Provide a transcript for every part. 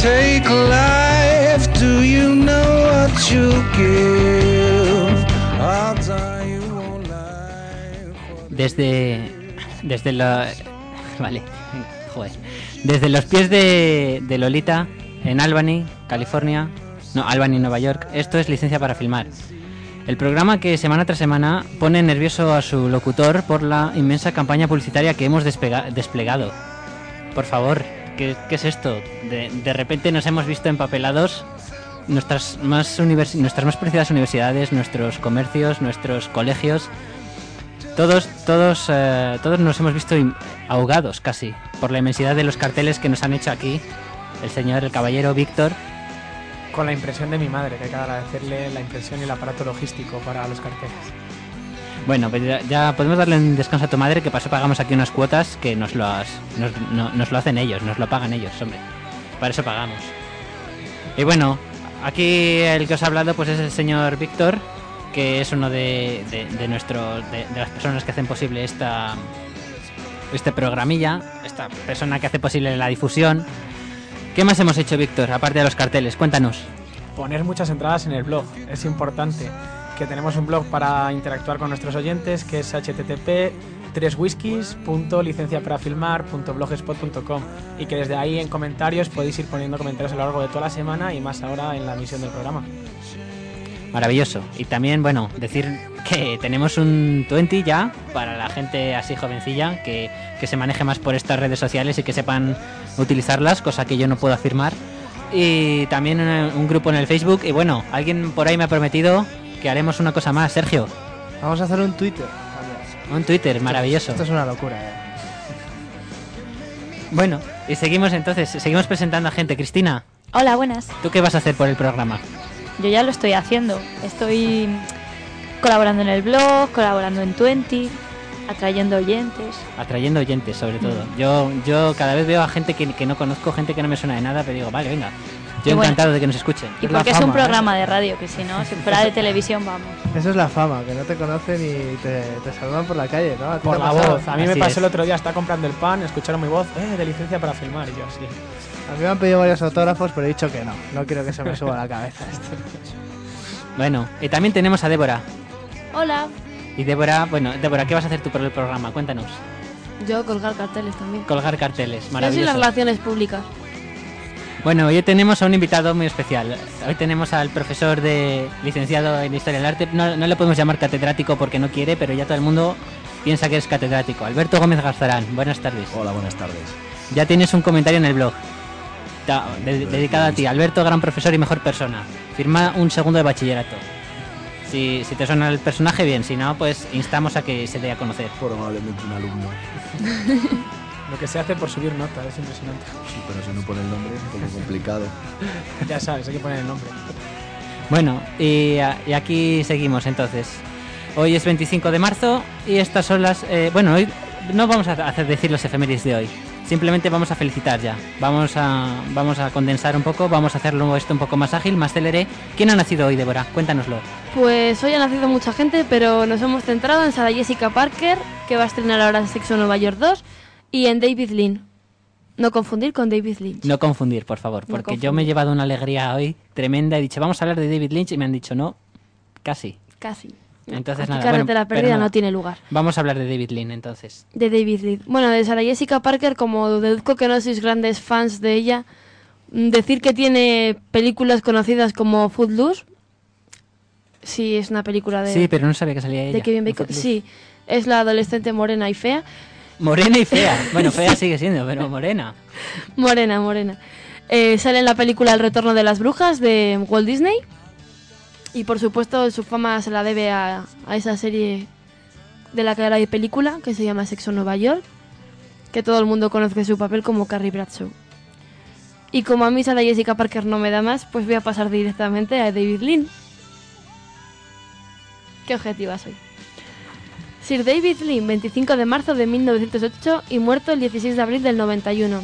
Take life, do you know what you give? You won't lie. Desde. Desde la. Vale. Joder. Desde los pies de, de Lolita, en Albany, California. No, Albany, Nueva York. Esto es licencia para filmar. El programa que semana tras semana pone nervioso a su locutor por la inmensa campaña publicitaria que hemos desplegado. Por favor, ¿qué, es esto? De, repente nos hemos visto empapelados nuestras más, nuestras más preciadas universidades, nuestros comercios, nuestros colegios. Todos, todos, eh, todos nos hemos visto ahogados casi por la inmensidad de los carteles que nos han hecho aquí el señor, el caballero Víctor. Con la impresión de mi madre, que hay que agradecerle la impresión y el aparato logístico para los carteles. Bueno, pues ya, ya podemos darle un descanso a tu madre, que paso pagamos aquí unas cuotas que nos, nos, no- nos lo hacen ellos, nos lo pagan ellos, hombre. Para eso pagamos. Y bueno, aquí el que os ha hablado pues es el señor Víctor, que es uno de, de, de las personas que hacen posible esta, este programilla, esta persona que hace posible la difusión. ¿Qué más hemos hecho, Víctor, aparte de los carteles? Cuéntanos. Poner muchas entradas en el blog, es importante. Que tenemos un blog para interactuar con nuestros oyentes, que es http www.licenciaparafilmar.blogspot.com y que desde ahí en comentarios podéis ir poniendo comentarios a lo largo de toda la semana y más ahora en la emisión del programa. Maravilloso. Y también, bueno, decir que tenemos un 20 ya para la gente así jovencilla que, que se maneje más por estas redes sociales y que sepan utilizarlas, cosa que yo no puedo afirmar. Y también eh, un grupo en el Facebook. Y bueno, alguien por ahí me ha prometido que haremos una cosa más, Sergio. Vamos a hacer un Twitter. Un Twitter, maravilloso. Esto es una locura, eh. Bueno, y seguimos entonces, seguimos presentando a gente. Cristina, Hola, buenas. ¿tú qué vas a hacer por el programa? Yo ya lo estoy haciendo. Estoy colaborando en el blog, colaborando en Twenty, atrayendo oyentes. Atrayendo oyentes, sobre todo. Yo, yo cada vez veo a gente que, que no conozco, gente que no me suena de nada, pero digo, vale, venga. Yo bueno, encantado de que nos escuchen. Y Es porque es un ¿eh? programa de radio, que si no, si fuera de televisión, vamos. Eso es la fama, que no te conocen y te, te saludan por la calle, ¿no? ¿A ti Por la pasado? voz. A mí me pasó es. el otro día, está comprando el pan, escucharon mi voz, eh, de licencia para filmar, y yo así. A mí me han pedido varios autógrafos, pero he dicho que no. No quiero que se me suba la cabeza esto. Bueno, y también tenemos a Débora. Hola. Y Débora, bueno, Débora, ¿qué vas a hacer tú por el programa? Cuéntanos. Yo colgar carteles también. Colgar carteles, Yo soy las maravilloso. relaciones públicas. Bueno, hoy tenemos a un invitado muy especial. Hoy tenemos al profesor de licenciado en Historia del Arte. No, no le podemos llamar catedrático porque no quiere, pero ya todo el mundo piensa que es catedrático. Alberto Gómez Garzarán, buenas tardes. Hola, buenas tardes. Ya tienes un comentario en el blog. Ta- de- dedicado a ti, Alberto, gran profesor y mejor persona. Firma un segundo de bachillerato. Si, si te suena el personaje, bien. Si no, pues instamos a que se dé a conocer. Probablemente un alumno. Lo que se hace por subir nota, es impresionante. Sí, pero si no pone el nombre es un poco complicado. Ya sabes, hay que poner el nombre. Bueno, y, aquí seguimos entonces. Hoy es 25 de marzo y estas son las... eh, bueno, hoy no vamos a hacer decir los efemérides de hoy. Simplemente vamos a felicitar ya. Vamos a, vamos a condensar un poco, vamos a hacerlo esto un poco más ágil, más célere. ¿Quién ha nacido hoy, Débora? Cuéntanoslo. Pues hoy ha nacido mucha gente, pero nos hemos centrado en Sarah Jessica Parker, que va a estrenar ahora Sexo Nueva York 2, y en David Lynn. No confundir con David Lynch. No confundir, por favor, No porque yo me he llevado una alegría hoy tremenda. He dicho, vamos a hablar de David Lynch y me han dicho, no, casi. Casi. Entonces Aquí nada, carretera bueno, perdida no tiene lugar. Vamos a hablar de David Lynch entonces. De David Lynch. Bueno, de Sarah Jessica Parker, como deduzco que no sois grandes fans de ella, mm, decir que tiene películas conocidas como Footloose. Sí, es una película de... Sí, pero no sabía que salía ella. de Kevin Bacon. Sí, es la adolescente morena y fea. Morena y fea. Bueno, fea sigue siendo, pero morena. Morena, morena. Eh, sale en la película El retorno de las brujas de Walt Disney. Y por supuesto su fama se la debe a, a esa serie de la que ahora hay película, que se llama Sexo Nueva York. Que todo el mundo conoce su papel como Carrie Bradshaw. Y como a mí Sarah Jessica Parker no me da más, pues voy a pasar directamente a David Lynn. Qué objetiva soy. Sir David Lynn, 25 de marzo de 1908 y muerto el 16 de abril del 91.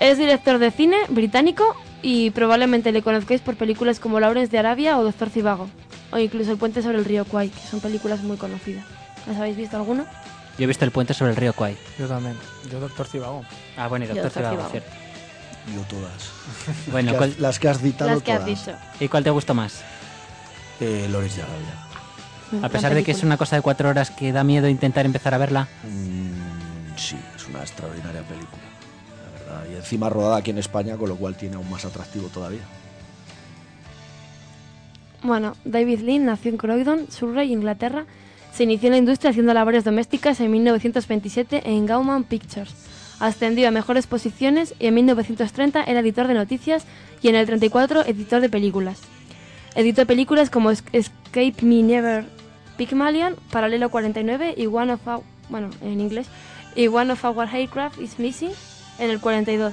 Es director de cine británico y probablemente le conozcáis por películas como Lawrence de Arabia o Doctor Cibago, o incluso El puente sobre el río Kwai, que son películas muy conocidas. ¿Las habéis visto alguna? Yo he visto el puente sobre el río Kwai. Yo también. Yo, Doctor Cibago. Ah, bueno, y Doctor Doctor Cibago, cierto. Yo todas. Bueno, Que ¿cuál- has- las que has citado Las que has todas. dicho. ¿y cuál te gustó más? Eh, Loris de Arabia. A Gran pesar de que es una cosa de cuatro horas que da miedo intentar empezar a verla. Mm, sí, es una extraordinaria película. La verdad. Y encima rodada aquí en España, con lo cual tiene aún más atractivo todavía. Bueno, David Lynn nació en Croydon, Surrey, Inglaterra. Se inició en la industria haciendo labores domésticas en 1927 en Gauman Pictures. Ascendió a mejores posiciones y en 1930 era editor de noticias y en el 34 editor de películas. Editó películas como Es- Escape Me Never Pygmalion, Paralelo 49 y One of Our, bueno, en inglés, One of Our Aircraft is Missing en el 42.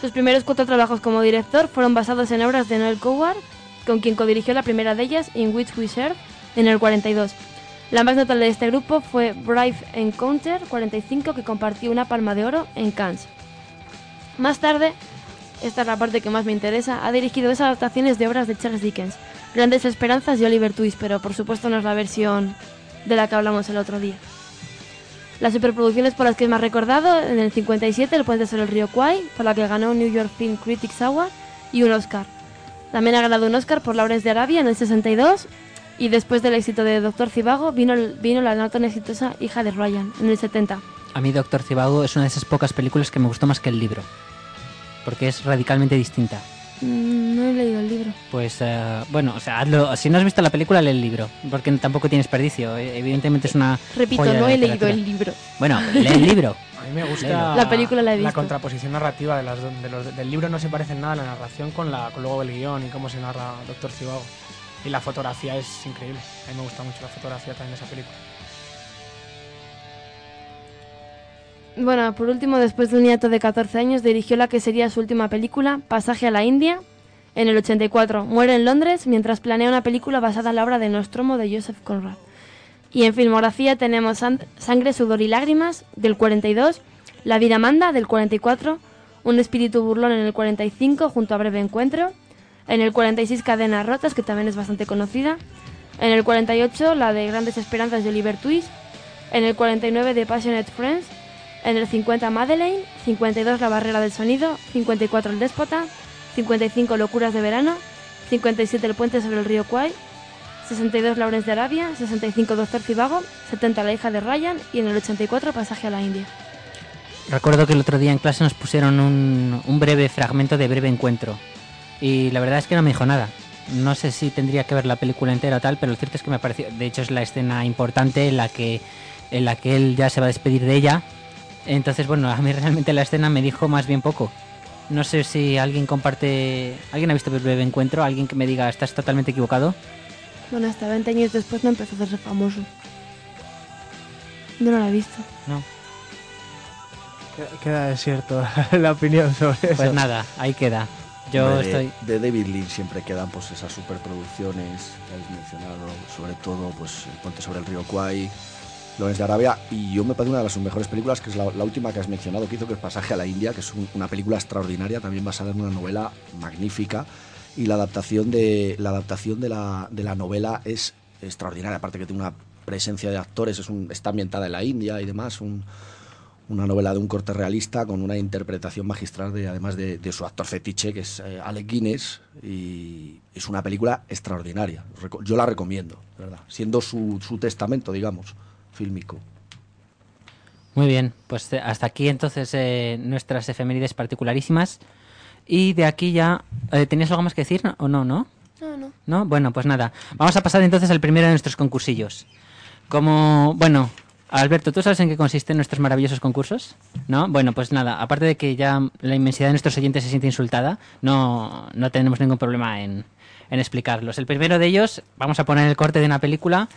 Sus primeros cuatro trabajos como director fueron basados en obras de Noel Coward, con quien codirigió la primera de ellas, In Which We Serve, en el 42. La más notable de este grupo fue Brave Encounter 45, que compartió una palma de oro en Cannes. Más tarde, esta es la parte que más me interesa, ha dirigido dos adaptaciones de obras de Charles Dickens, Grandes Esperanzas y Oliver Twist, pero por supuesto no es la versión de la que hablamos el otro día. Las superproducciones por las que es más recordado, en el 57 El puente sobre el río Kwai, por la que ganó un New York Film Critics Award y un Oscar. También ha ganado un Oscar por Lawrence de Arabia en el 62 y después del éxito de Doctor Cibago vino, vino la no tan exitosa Hija de Ryan en el 70. A mí Doctor Cibago es una de esas pocas películas que me gustó más que el libro. Porque es radicalmente distinta. Mm, no he leído el libro. Pues eh, bueno, o sea, hazlo- si no has visto la película, lee el libro. Porque tampoco tiene desperdicio. Eh, Evidentemente es una. Repito, joya no he leído el libro. Bueno, lee el libro. A mí me gusta. La película la he la contraposición narrativa de las do- de los- del libro no se parece en nada a la narración con la con luego el guion y cómo se narra Doctor Cibago. Y la fotografía es increíble. A mí me gusta mucho la fotografía también de esa película. Bueno, por último, después de un hiato de 14 años, dirigió la que sería su última película, Pasaje a la India, en el 84. Muere en Londres mientras planea una película basada en la obra de Nostromo de Joseph Conrad. Y en filmografía tenemos San- Sangre, Sudor y Lágrimas, del 42, La vida manda, del 44, Un espíritu burlón en el 45, junto a Breve Encuentro, en el 46 Cadenas Rotas, que también es bastante conocida, en el 48 la de Grandes Esperanzas de Oliver Twist, en el 49 de Passionate Friends, en el 50 Madeleine, 52 La Barrera del Sonido, 54 El Déspota, 55 Locuras de Verano, 57 El Puente sobre el Río Kwai, 62 Lawrence de Arabia, 65 Doctor Cibago, 70 La Hija de Ryan y en el 84 Pasaje a la India. Recuerdo que el otro día en clase nos pusieron un, un breve fragmento de breve encuentro. Y la verdad es que no me dijo nada. No sé si tendría que ver la película entera o tal, pero lo cierto es que me pareció. De hecho, es la escena importante en la que, en la que él ya se va a despedir de ella. Entonces, bueno, a mí realmente la escena me dijo más bien poco. No sé si alguien comparte. ¿Alguien ha visto Breve Encuentro? ¿Alguien que me diga estás totalmente equivocado? Bueno, hasta 20 años después no empezó a hacerse famoso. No lo he visto. No. Queda- desierto la opinión sobre eso. Pues nada, ahí queda. Yo de- estoy. De David Lynch siempre quedan pues esas superproducciones que habéis mencionado, sobre todo pues El puente sobre el río Kwai, Lawrence de Arabia, y yo me parece una de las mejores películas, que es la, la última que has mencionado, que hizo que es Pasaje a la India, que es un- una película extraordinaria, también basada en una novela magnífica, y la adaptación de la, adaptación de la, de la novela es extraordinaria, aparte que tiene una presencia de actores, es un, está ambientada en la India y demás, un, una novela de un corte realista con una interpretación magistral de además de, de su actor fetiche que es eh, Alec Guinness y es una película extraordinaria yo la recomiendo verdad siendo su, su testamento digamos fílmico Muy bien, pues eh, hasta aquí entonces eh, nuestras efemérides particularísimas. Y de aquí ya. eh, ¿Tenías algo más que decir no- o no, no? No, no. ¿No? Bueno, pues nada. Vamos a pasar entonces al primero de nuestros concursillos. Como, bueno, Alberto, ¿tú sabes en qué consisten nuestros maravillosos concursos? ¿No? Bueno, pues nada, aparte de que ya la inmensidad de nuestros oyentes se siente insultada, no, no tenemos ningún problema en, en explicarlos. El primero de ellos, vamos a poner el corte de una película,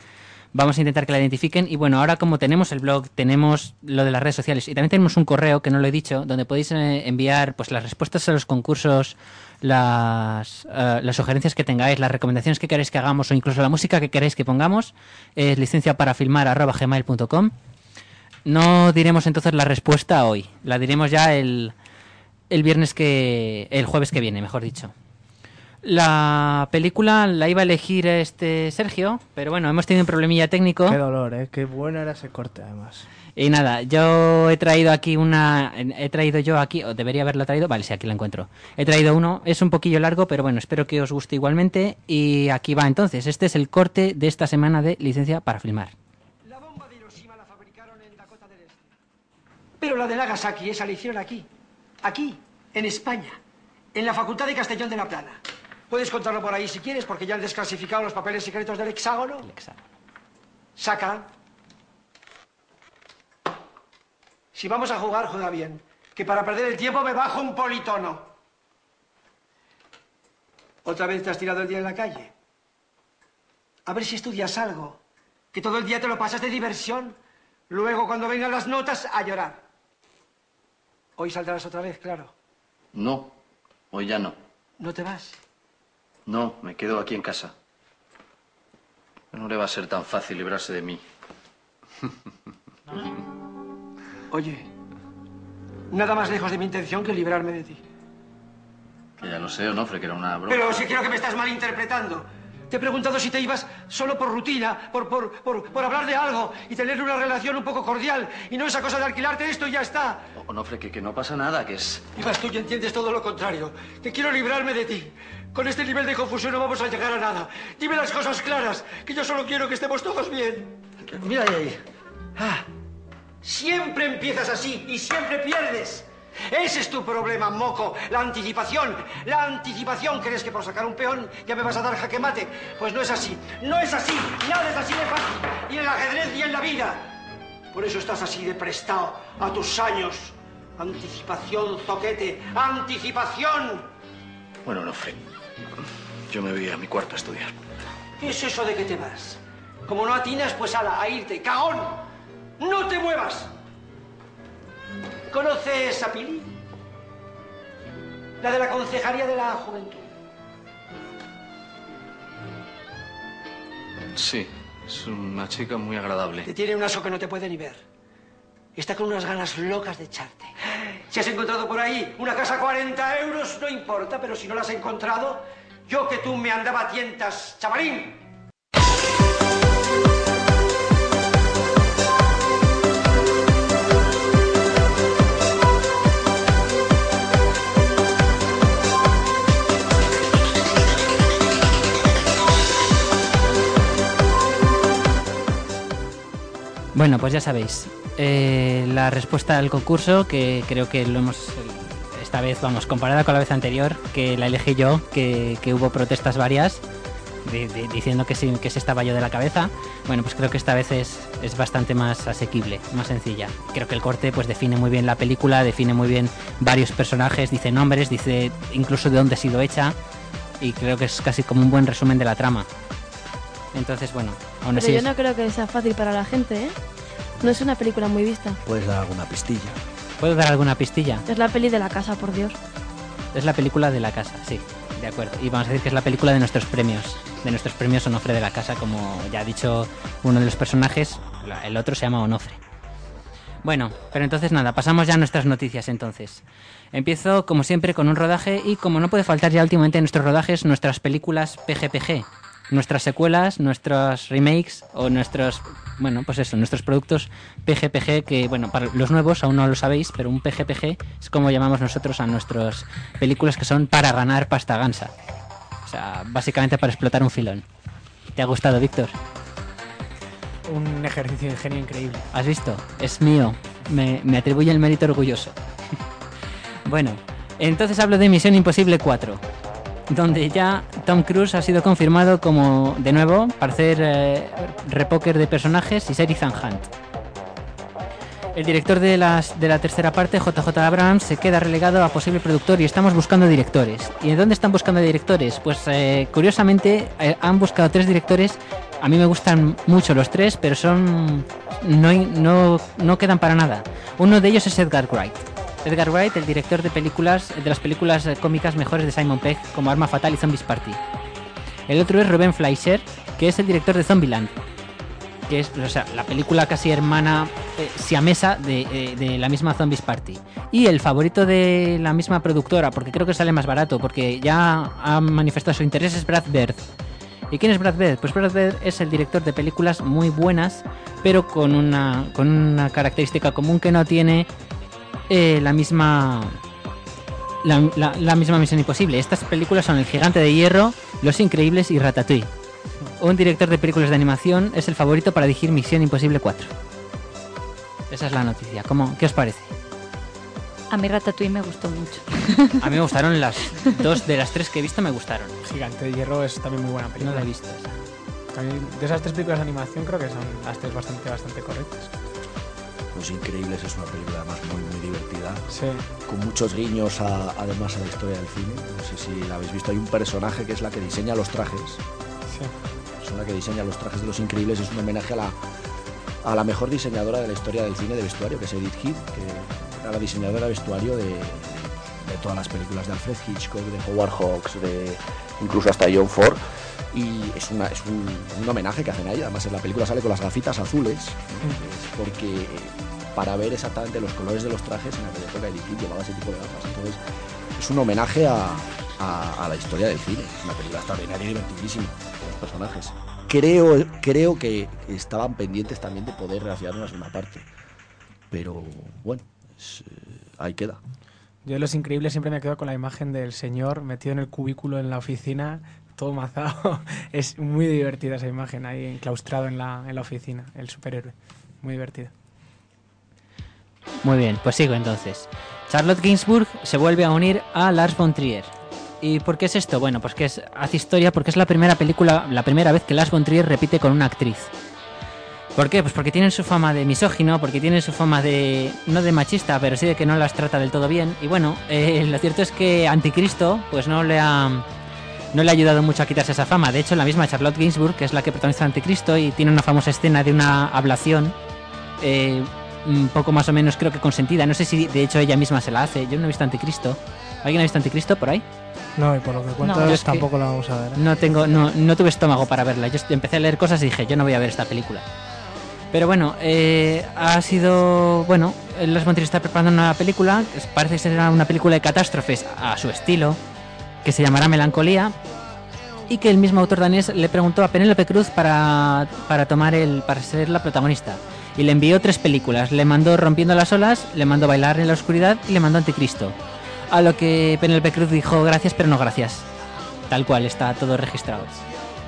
vamos a intentar que la identifiquen y bueno, ahora como tenemos el blog, tenemos lo de las redes sociales y también tenemos un correo que no lo he dicho, donde podéis eh, enviar pues las respuestas a los concursos, las, eh, sugerencias que tengáis, las recomendaciones que queréis que hagamos o incluso la música que queréis que pongamos, es licencia para filmar gmail.com. No diremos entonces la respuesta hoy, la diremos ya el, el viernes que. el jueves que viene, mejor dicho. La película la iba a elegir este Sergio, pero bueno, hemos tenido un problemilla técnico. Qué dolor, ¿eh? Qué bueno era ese corte, además. Y nada, yo he traído aquí una. He traído yo aquí, o debería haberla traído. Vale, sí, aquí la encuentro. He traído uno, es un poquillo largo, pero bueno, espero que os guste igualmente. Y aquí va entonces. Este es el corte de esta semana de licencia para filmar. La bomba de Hiroshima la fabricaron en Dakota del Este. Pero la de Nagasaki, esa la hicieron aquí. Aquí, en España. En la Facultad de Castellón de la Plana. Puedes contarlo por ahí si quieres, porque ya han desclasificado los papeles secretos del hexágono. Saca. Si vamos a jugar, juega bien. Que para perder el tiempo me bajo un politono. ¿Otra vez te has tirado el día en la calle? A ver si estudias algo. Que todo el día te lo pasas de diversión. Luego, cuando vengan las notas, a llorar. Hoy saldrás otra vez, claro. No, hoy ya no. ¿No te vas? No, me quedo aquí en casa. No le va a ser tan fácil librarse de mí. Oye, nada más lejos de mi intención que librarme de ti. Que ya lo sé, Onofre, que era una broma. Pero sí creo que me estás malinterpretando. Te he preguntado si te ibas solo por rutina, por, por, por, por hablar de algo y tener una relación un poco cordial y no esa cosa de alquilarte esto y ya está. Onofre, que, que no pasa nada, que es... Ibas tú y entiendes todo lo contrario. Que quiero librarme de ti. Con este nivel de confusión no vamos a llegar a nada. Dime las cosas claras, que yo solo quiero que estemos todos bien. Mira ahí, ahí. Ah, siempre empiezas así y siempre pierdes. Ese es tu problema, moco. La anticipación. La anticipación. ¿Crees que por sacar un peón ya me vas a dar jaque mate? Pues no es así. No es así. Nada es así de fácil. Y en el ajedrez y en la vida. Por eso estás así de prestado a tus años. Anticipación, zoquete. Anticipación. Bueno, Onofre, yo me voy a mi cuarto a estudiar. ¿Qué es eso de que te vas? Como no atinas, pues ala, a irte. ¡Cagón! ¡No te muevas! ¿Conoces a Pili? La de la Concejalía de la Juventud. Sí, es una chica muy agradable. Te tiene un aso que no te puede ni ver. Está con unas ganas locas de echarte. Si has encontrado por ahí una casa a 40 euros, no importa, pero si no la has encontrado, yo que tú me andaba a tientas, chavalín. Bueno, pues ya sabéis. eh, la respuesta al concurso, que creo que lo hemos. Esta vez, vamos, comparada con la vez anterior, que la elegí yo, que, que hubo protestas varias diciendo que, sí, que se estaba yo de la cabeza. Bueno, pues creo que esta vez es, es bastante más asequible, más sencilla. Creo que el corte pues define muy bien la película, define muy bien varios personajes, dice nombres, dice incluso de dónde ha sido hecha. Y creo que es casi como un buen resumen de la trama. Entonces, bueno, aún Pero así. yo es- no creo que sea fácil para la gente, ¿eh? No es una película muy vista. Puedes dar alguna pistilla. ¿Puedo dar alguna pistilla? Es la peli de la casa, por Dios. Es la película de la casa, sí, de acuerdo. Y vamos a decir que es la película de nuestros premios, de nuestros premios Onofre de la casa, como ya ha dicho uno de los personajes, el otro se llama Onofre. Bueno, pero entonces nada, pasamos ya a nuestras noticias entonces. Empiezo como siempre con un rodaje y como no puede faltar ya últimamente en nuestros rodajes, nuestras películas PGPG, nuestras secuelas, nuestros remakes o nuestros, bueno, pues eso, nuestros productos PGPG que, bueno, para los nuevos aún no lo sabéis, pero un PGPG es como llamamos nosotros a nuestras películas que son para ganar pasta gansa. O sea, básicamente para explotar un filón. ¿Te ha gustado, Víctor? Un ejercicio de ingenio increíble. ¿Has visto? Es mío. Me, me atribuye el mérito orgulloso. bueno, entonces hablo de Misión Imposible 4, donde ya Tom Cruise ha sido confirmado como, de nuevo, para hacer eh, repóker de personajes y ser Ethan Hunt. El director de, las, de la tercera parte, JJ Abrams, se queda relegado a posible productor y estamos buscando directores. ¿Y dónde están buscando directores? Pues eh, curiosamente eh, han buscado tres directores. A mí me gustan mucho los tres, pero son no, no, no quedan para nada. Uno de ellos es Edgar Wright. Edgar Wright, el director de películas de las películas eh, cómicas mejores de Simon Pegg, como Arma Fatal y Zombies Party. El otro es Ruben Fleischer, que es el director de Zombieland que es o sea, la película casi hermana eh, siamesa de, eh, de la misma Zombies Party. Y el favorito de la misma productora, porque creo que sale más barato, porque ya ha manifestado su interés, es Brad Bird. ¿Y quién es Brad Bird? Pues Brad Bird es el director de películas muy buenas, pero con una, con una característica común que no tiene eh, la misma la, la- la misma misión imposible. Estas películas son El Gigante de Hierro, Los Increíbles y Ratatouille. Un director de películas de animación es el favorito para dirigir Misión Imposible 4. Esa es la noticia. ¿Cómo, ¿Qué os parece? A mí Ratatouille me gustó mucho. A mí me gustaron las dos de las tres que he visto, me gustaron. Gigante de Hierro es también muy buena película. No la he visto. De esas tres películas de animación creo que son las tres bastante, bastante correctas. Los Increíbles es una película además muy, muy divertida. Sí. Con muchos guiños a- además a la historia del cine. No sé si la habéis visto. Hay un personaje que es la que diseña los trajes. Sí. La persona que diseña los trajes de los Increíbles es un homenaje a la, a la mejor diseñadora de la historia del cine de vestuario, que es Edith Heath, que era la diseñadora de vestuario de, de todas las películas de Alfred Hitchcock, de Howard Hawks, de incluso hasta John Ford. Y es, una, es un, un homenaje que hacen a ella. Además, en la película sale con las gafitas azules. Es porque para ver exactamente los colores de los trajes en aquella época Edith Heath llevaba ese tipo de gafas. Entonces, es un homenaje a, a- a la historia del cine. Es una película extraordinaria y divertidísima con los personajes. Creo, creo que estaban pendientes también de poder rehacer una segunda parte. Pero bueno, es, eh, ahí queda. Yo de Los Increíbles siempre me quedo con la imagen del señor metido en el cubículo en la oficina, todo mazado. Es muy divertida esa imagen ahí enclaustrado en la, en la oficina, el superhéroe. Muy divertida. Muy bien, pues sigo entonces. Charlotte Gainsbourg se vuelve a unir a Lars von Trier. ¿Y por qué es esto? Bueno, pues que es, hace historia porque es la primera película, la primera vez que Lars von Trier repite con una actriz. ¿Por qué? Pues porque tienen su fama de misógino, porque tienen su fama de. no de machista, pero sí de que no las trata del todo bien. Y bueno, eh, lo cierto es que Anticristo, pues no le ha. no le ha ayudado mucho a quitarse esa fama. De hecho, la misma Charlotte Gainsbourg, que es la que protagoniza Anticristo, y tiene una famosa escena de una ablación. eh, un poco más o menos creo que consentida. No sé si de hecho ella misma se la hace. Yo no he visto Anticristo. ¿Alguien ha visto Anticristo por ahí? No, y por lo que cuentas yo es que tampoco la vamos a ver. ¿eh? No tengo, no, no tuve estómago para verla. Yo empecé a leer cosas y dije, yo no voy a ver esta película. Pero bueno, eh, ha sido, bueno, Los Montiel está preparando una película, que parece ser una película de catástrofes a su estilo, que se llamará Melancolía, y que el mismo autor danés le preguntó a Penélope Cruz para, para tomar el, para ser la protagonista. Y le envió tres películas. Le mandó Rompiendo las olas, le mandó Bailar en la oscuridad y le mandó Anticristo. A lo que Penélope Cruz dijo gracias, pero no gracias. Tal cual, está todo registrado.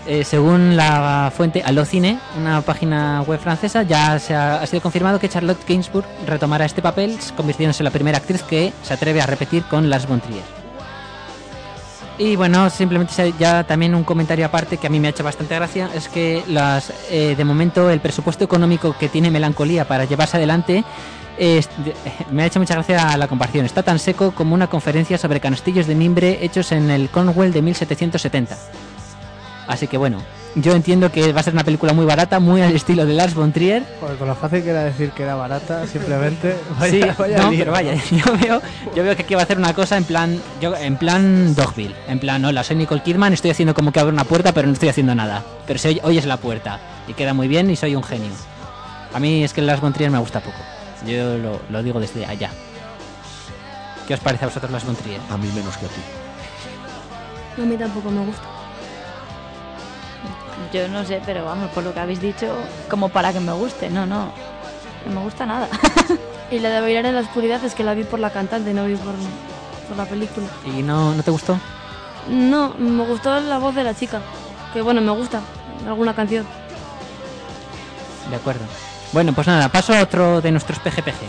Eh, según la fuente Allocine, una página web francesa, ya se ha, sido confirmado que Charlotte Gainsbourg retomará este papel, convirtiéndose en la primera actriz que se atreve a repetir con Lars von Trier. Y bueno, simplemente ya también un comentario aparte que a mí me ha hecho bastante gracia es que las eh, de momento el presupuesto económico que tiene Melancolía para llevarse adelante me ha hecho mucha gracia la comparación. Está tan seco como una conferencia sobre castillos de mimbre hechos en el Cornwall de 1770. Así que bueno, yo entiendo que va a ser una película muy barata, muy al estilo de Lars von Trier. Joder, con lo fácil que era decir que era barata, simplemente. Vaya, sí, vaya no, pero vaya, yo veo, yo veo que aquí va a hacer una cosa en plan, yo, en plan Dogville, en plan, hola, soy Nicole Kidman, estoy haciendo como que abro una puerta, pero no estoy haciendo nada. Pero se oye- oyes la puerta y queda muy bien y soy un genio. A mí es que Lars von Trier me gusta poco. Yo lo, lo digo desde allá. ¿Qué os parece a vosotros Lars von Trier? A mí menos que a ti. A mí tampoco me gusta. Yo no sé, pero vamos, por lo que habéis dicho, como para que me guste. No, no. No me gusta nada. Y la de bailar en la oscuridad es que la vi por la cantante, no vi por, por la película. ¿Y no, no te gustó? No, me gustó la voz de la chica. Que bueno, me gusta. Alguna canción. De acuerdo. Bueno, pues nada, paso a otro de nuestros PGPG.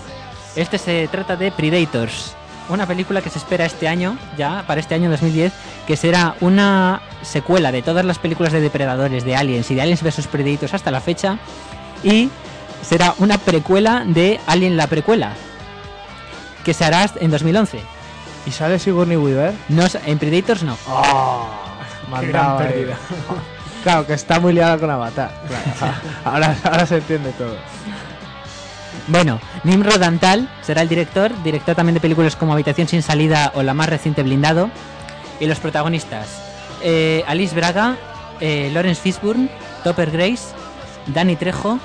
Este se trata de Predators, una película que se espera este año, ya para este año 2010, que será una secuela de todas las películas de depredadores, de Aliens y de Aliens vs Predators hasta la fecha. Y será una precuela de Alien la precuela, que se hará en 2011. ¿Y sale Sigourney Weaver? No, en Predators no. Me Qué gran pérdida. Claro, que está muy liada con Avatar. Claro. ahora, ahora se entiende todo. Bueno, Nimrod Antal será el director, director también de películas como Habitación sin salida o la más reciente Blindado. Y los protagonistas, eh, Alice Braga, eh, Lawrence Fishburne, Topper Grace, Danny Trejo,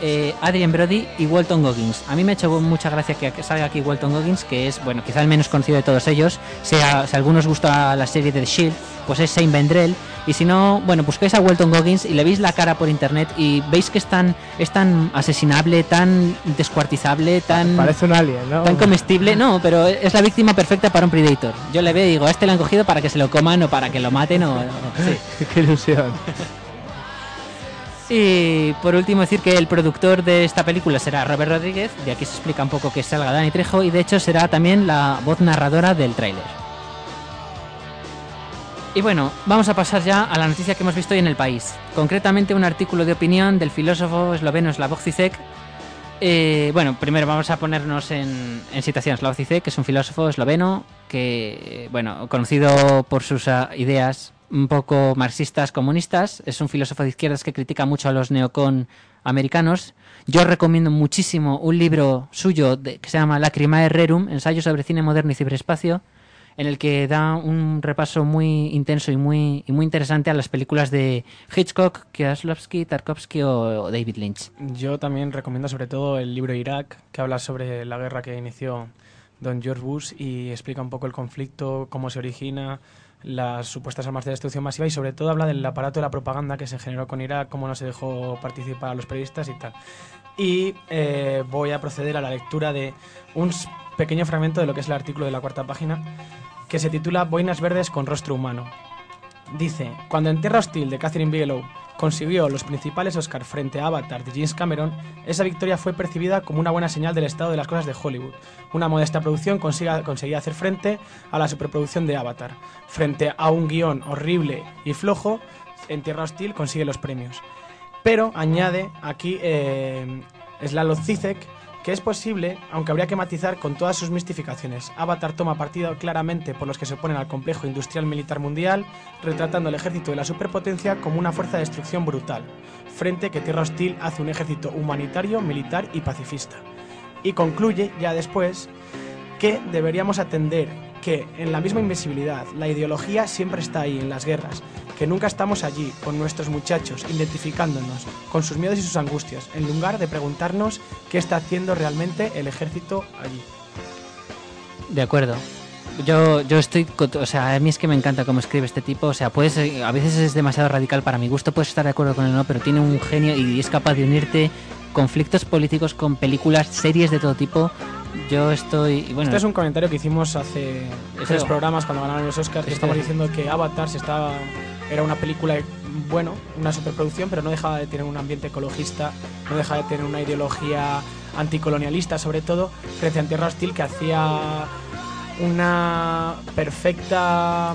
eh, Adrian Brody y Walton Goggins. A mí me ha hecho mucha gracia que salga aquí Walton Goggins, que es, bueno, quizá el menos conocido de todos ellos. Sea, si a algunos gusta la serie de The Shield, pues es Shane Vendrell. Y si no, bueno, buscáis a Walton Goggins y le veis la cara por internet y veis que es tan, es tan asesinable, tan descuartizable, tan, Parece un alien, ¿no? tan comestible. No, pero es la víctima perfecta para un Predator. Yo le veo y digo, a este le han cogido para que se lo coman o para que lo maten o... sí. Qué ilusión. Y por último decir que el productor de esta película será Robert Rodríguez, de aquí se explica un poco que salga Dani Trejo y de hecho será también la voz narradora del tráiler. Y bueno, vamos a pasar ya a la noticia que hemos visto hoy en el país. Concretamente un artículo de opinión del filósofo esloveno Slavoj Zizek. Eh, bueno, primero vamos a ponernos en, en situación. Slavoj Zizek es un filósofo esloveno que, bueno, conocido por sus ah, ideas un poco marxistas comunistas. Es un filósofo de izquierdas que critica mucho a los neocon americanos. Yo recomiendo muchísimo un libro suyo que se llama Lacrimae Rerum, ensayo sobre cine moderno y ciberespacio, en el que da un repaso muy intenso y muy, y muy interesante a las películas de Hitchcock, Kieslowski, Tarkovsky o, o David Lynch. Yo también recomiendo sobre todo el libro Irak, que habla sobre la guerra que inició don George Bush y explica un poco el conflicto, cómo se origina, las supuestas armas de destrucción masiva y sobre todo habla del aparato de la propaganda que se generó con Irak, cómo no se dejó participar a los periodistas y tal. Y eh, voy a proceder a la lectura de un pequeño fragmento de lo que es el artículo de la cuarta página, que se titula Boinas verdes con rostro humano. Dice, cuando en Tierra Hostil de Catherine Bigelow consiguió los principales Oscar frente a Avatar de James Cameron, esa victoria fue percibida como una buena señal del estado de las cosas de Hollywood. Una modesta producción consiga- conseguía hacer frente a la superproducción de Avatar. Frente a un guion horrible y flojo, en Tierra Hostil consigue los premios. Pero añade aquí eh, Zizek que es posible, aunque habría que matizar con todas sus mistificaciones. Avatar toma partido claramente por los que se oponen al complejo industrial militar mundial, retratando al ejército de la superpotencia como una fuerza de destrucción brutal, frente que Tierra Hostil hace un ejército humanitario, militar y pacifista. Y concluye ya después que deberíamos atender que en la misma invisibilidad la ideología siempre está ahí en las guerras, que nunca estamos allí con nuestros muchachos identificándonos con sus miedos y sus angustias, en lugar de preguntarnos qué está haciendo realmente el ejército allí. De acuerdo. Yo, yo estoy, o sea, a mí es que me encanta cómo escribe este tipo, o sea, puedes, a veces es demasiado radical para mi gusto, puedes estar de acuerdo con él o no, pero tiene un genio y es capaz de unirte conflictos políticos con películas, series de todo tipo. Yo estoy, bueno, este es un comentario que hicimos hace tres programas cuando ganaron los Oscars, que estamos diciendo que Avatar se estaba, era una película, bueno, una superproducción, pero no dejaba de tener un ambiente ecologista, no dejaba de tener una ideología anticolonialista, sobre todo, frente a Tierra Hostil, que hacía una perfecta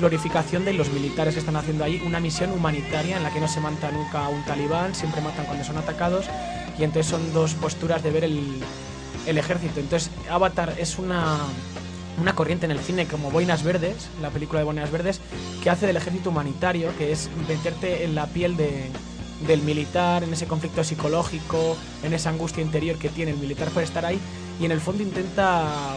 glorificación de los militares que están haciendo ahí, una misión humanitaria en la que no se mata nunca un talibán, siempre matan cuando son atacados, y entonces son dos posturas de ver el, el ejército. Entonces, Avatar es una, una corriente en el cine como Boinas Verdes, la película de Boinas Verdes, que hace del ejército humanitario, que es meterte en la piel de, del militar, en ese conflicto psicológico, en esa angustia interior que tiene el militar por estar ahí, y en el fondo intenta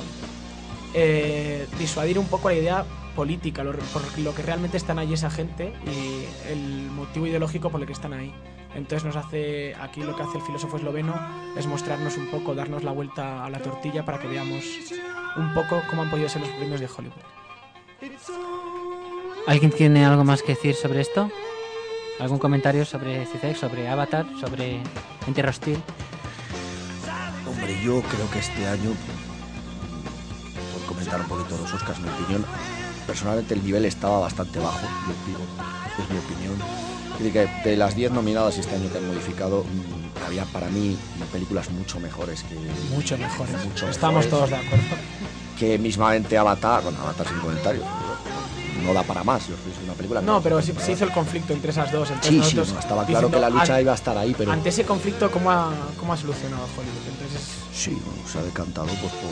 eh, disuadir un poco la idea política, lo, por lo que realmente están ahí esa gente y el motivo ideológico por el que están ahí. Entonces nos hace, aquí lo que hace el filósofo esloveno es mostrarnos un poco, darnos la vuelta a la tortilla para que veamos un poco cómo han podido ser los premios de Hollywood. ¿Alguien tiene algo más que decir sobre esto? ¿Algún comentario sobre Zizek, sobre Avatar, sobre En Tierra Hostil? Hombre, yo creo que este año, por comentar un poquito los Oscars, mi opinión, personalmente el nivel estaba bastante bajo, yo digo, es mi opinión. De las 10 nominadas este año que han modificado, mm, había para mí películas mucho mejores que... Mucho mejores. Mucho Estamos mejores todos de acuerdo. Que mismamente Avatar, bueno, Avatar sin comentarios, no da para más. Es una película No, pero se, se hizo el conflicto entre esas dos. Entonces Sí, sí, nosotros no, estaba claro que la lucha "An- iba a estar ahí, pero Ante ese conflicto, ¿cómo ha, cómo ha solucionado Hollywood? Entonces, sí, bueno, se ha decantado pues por,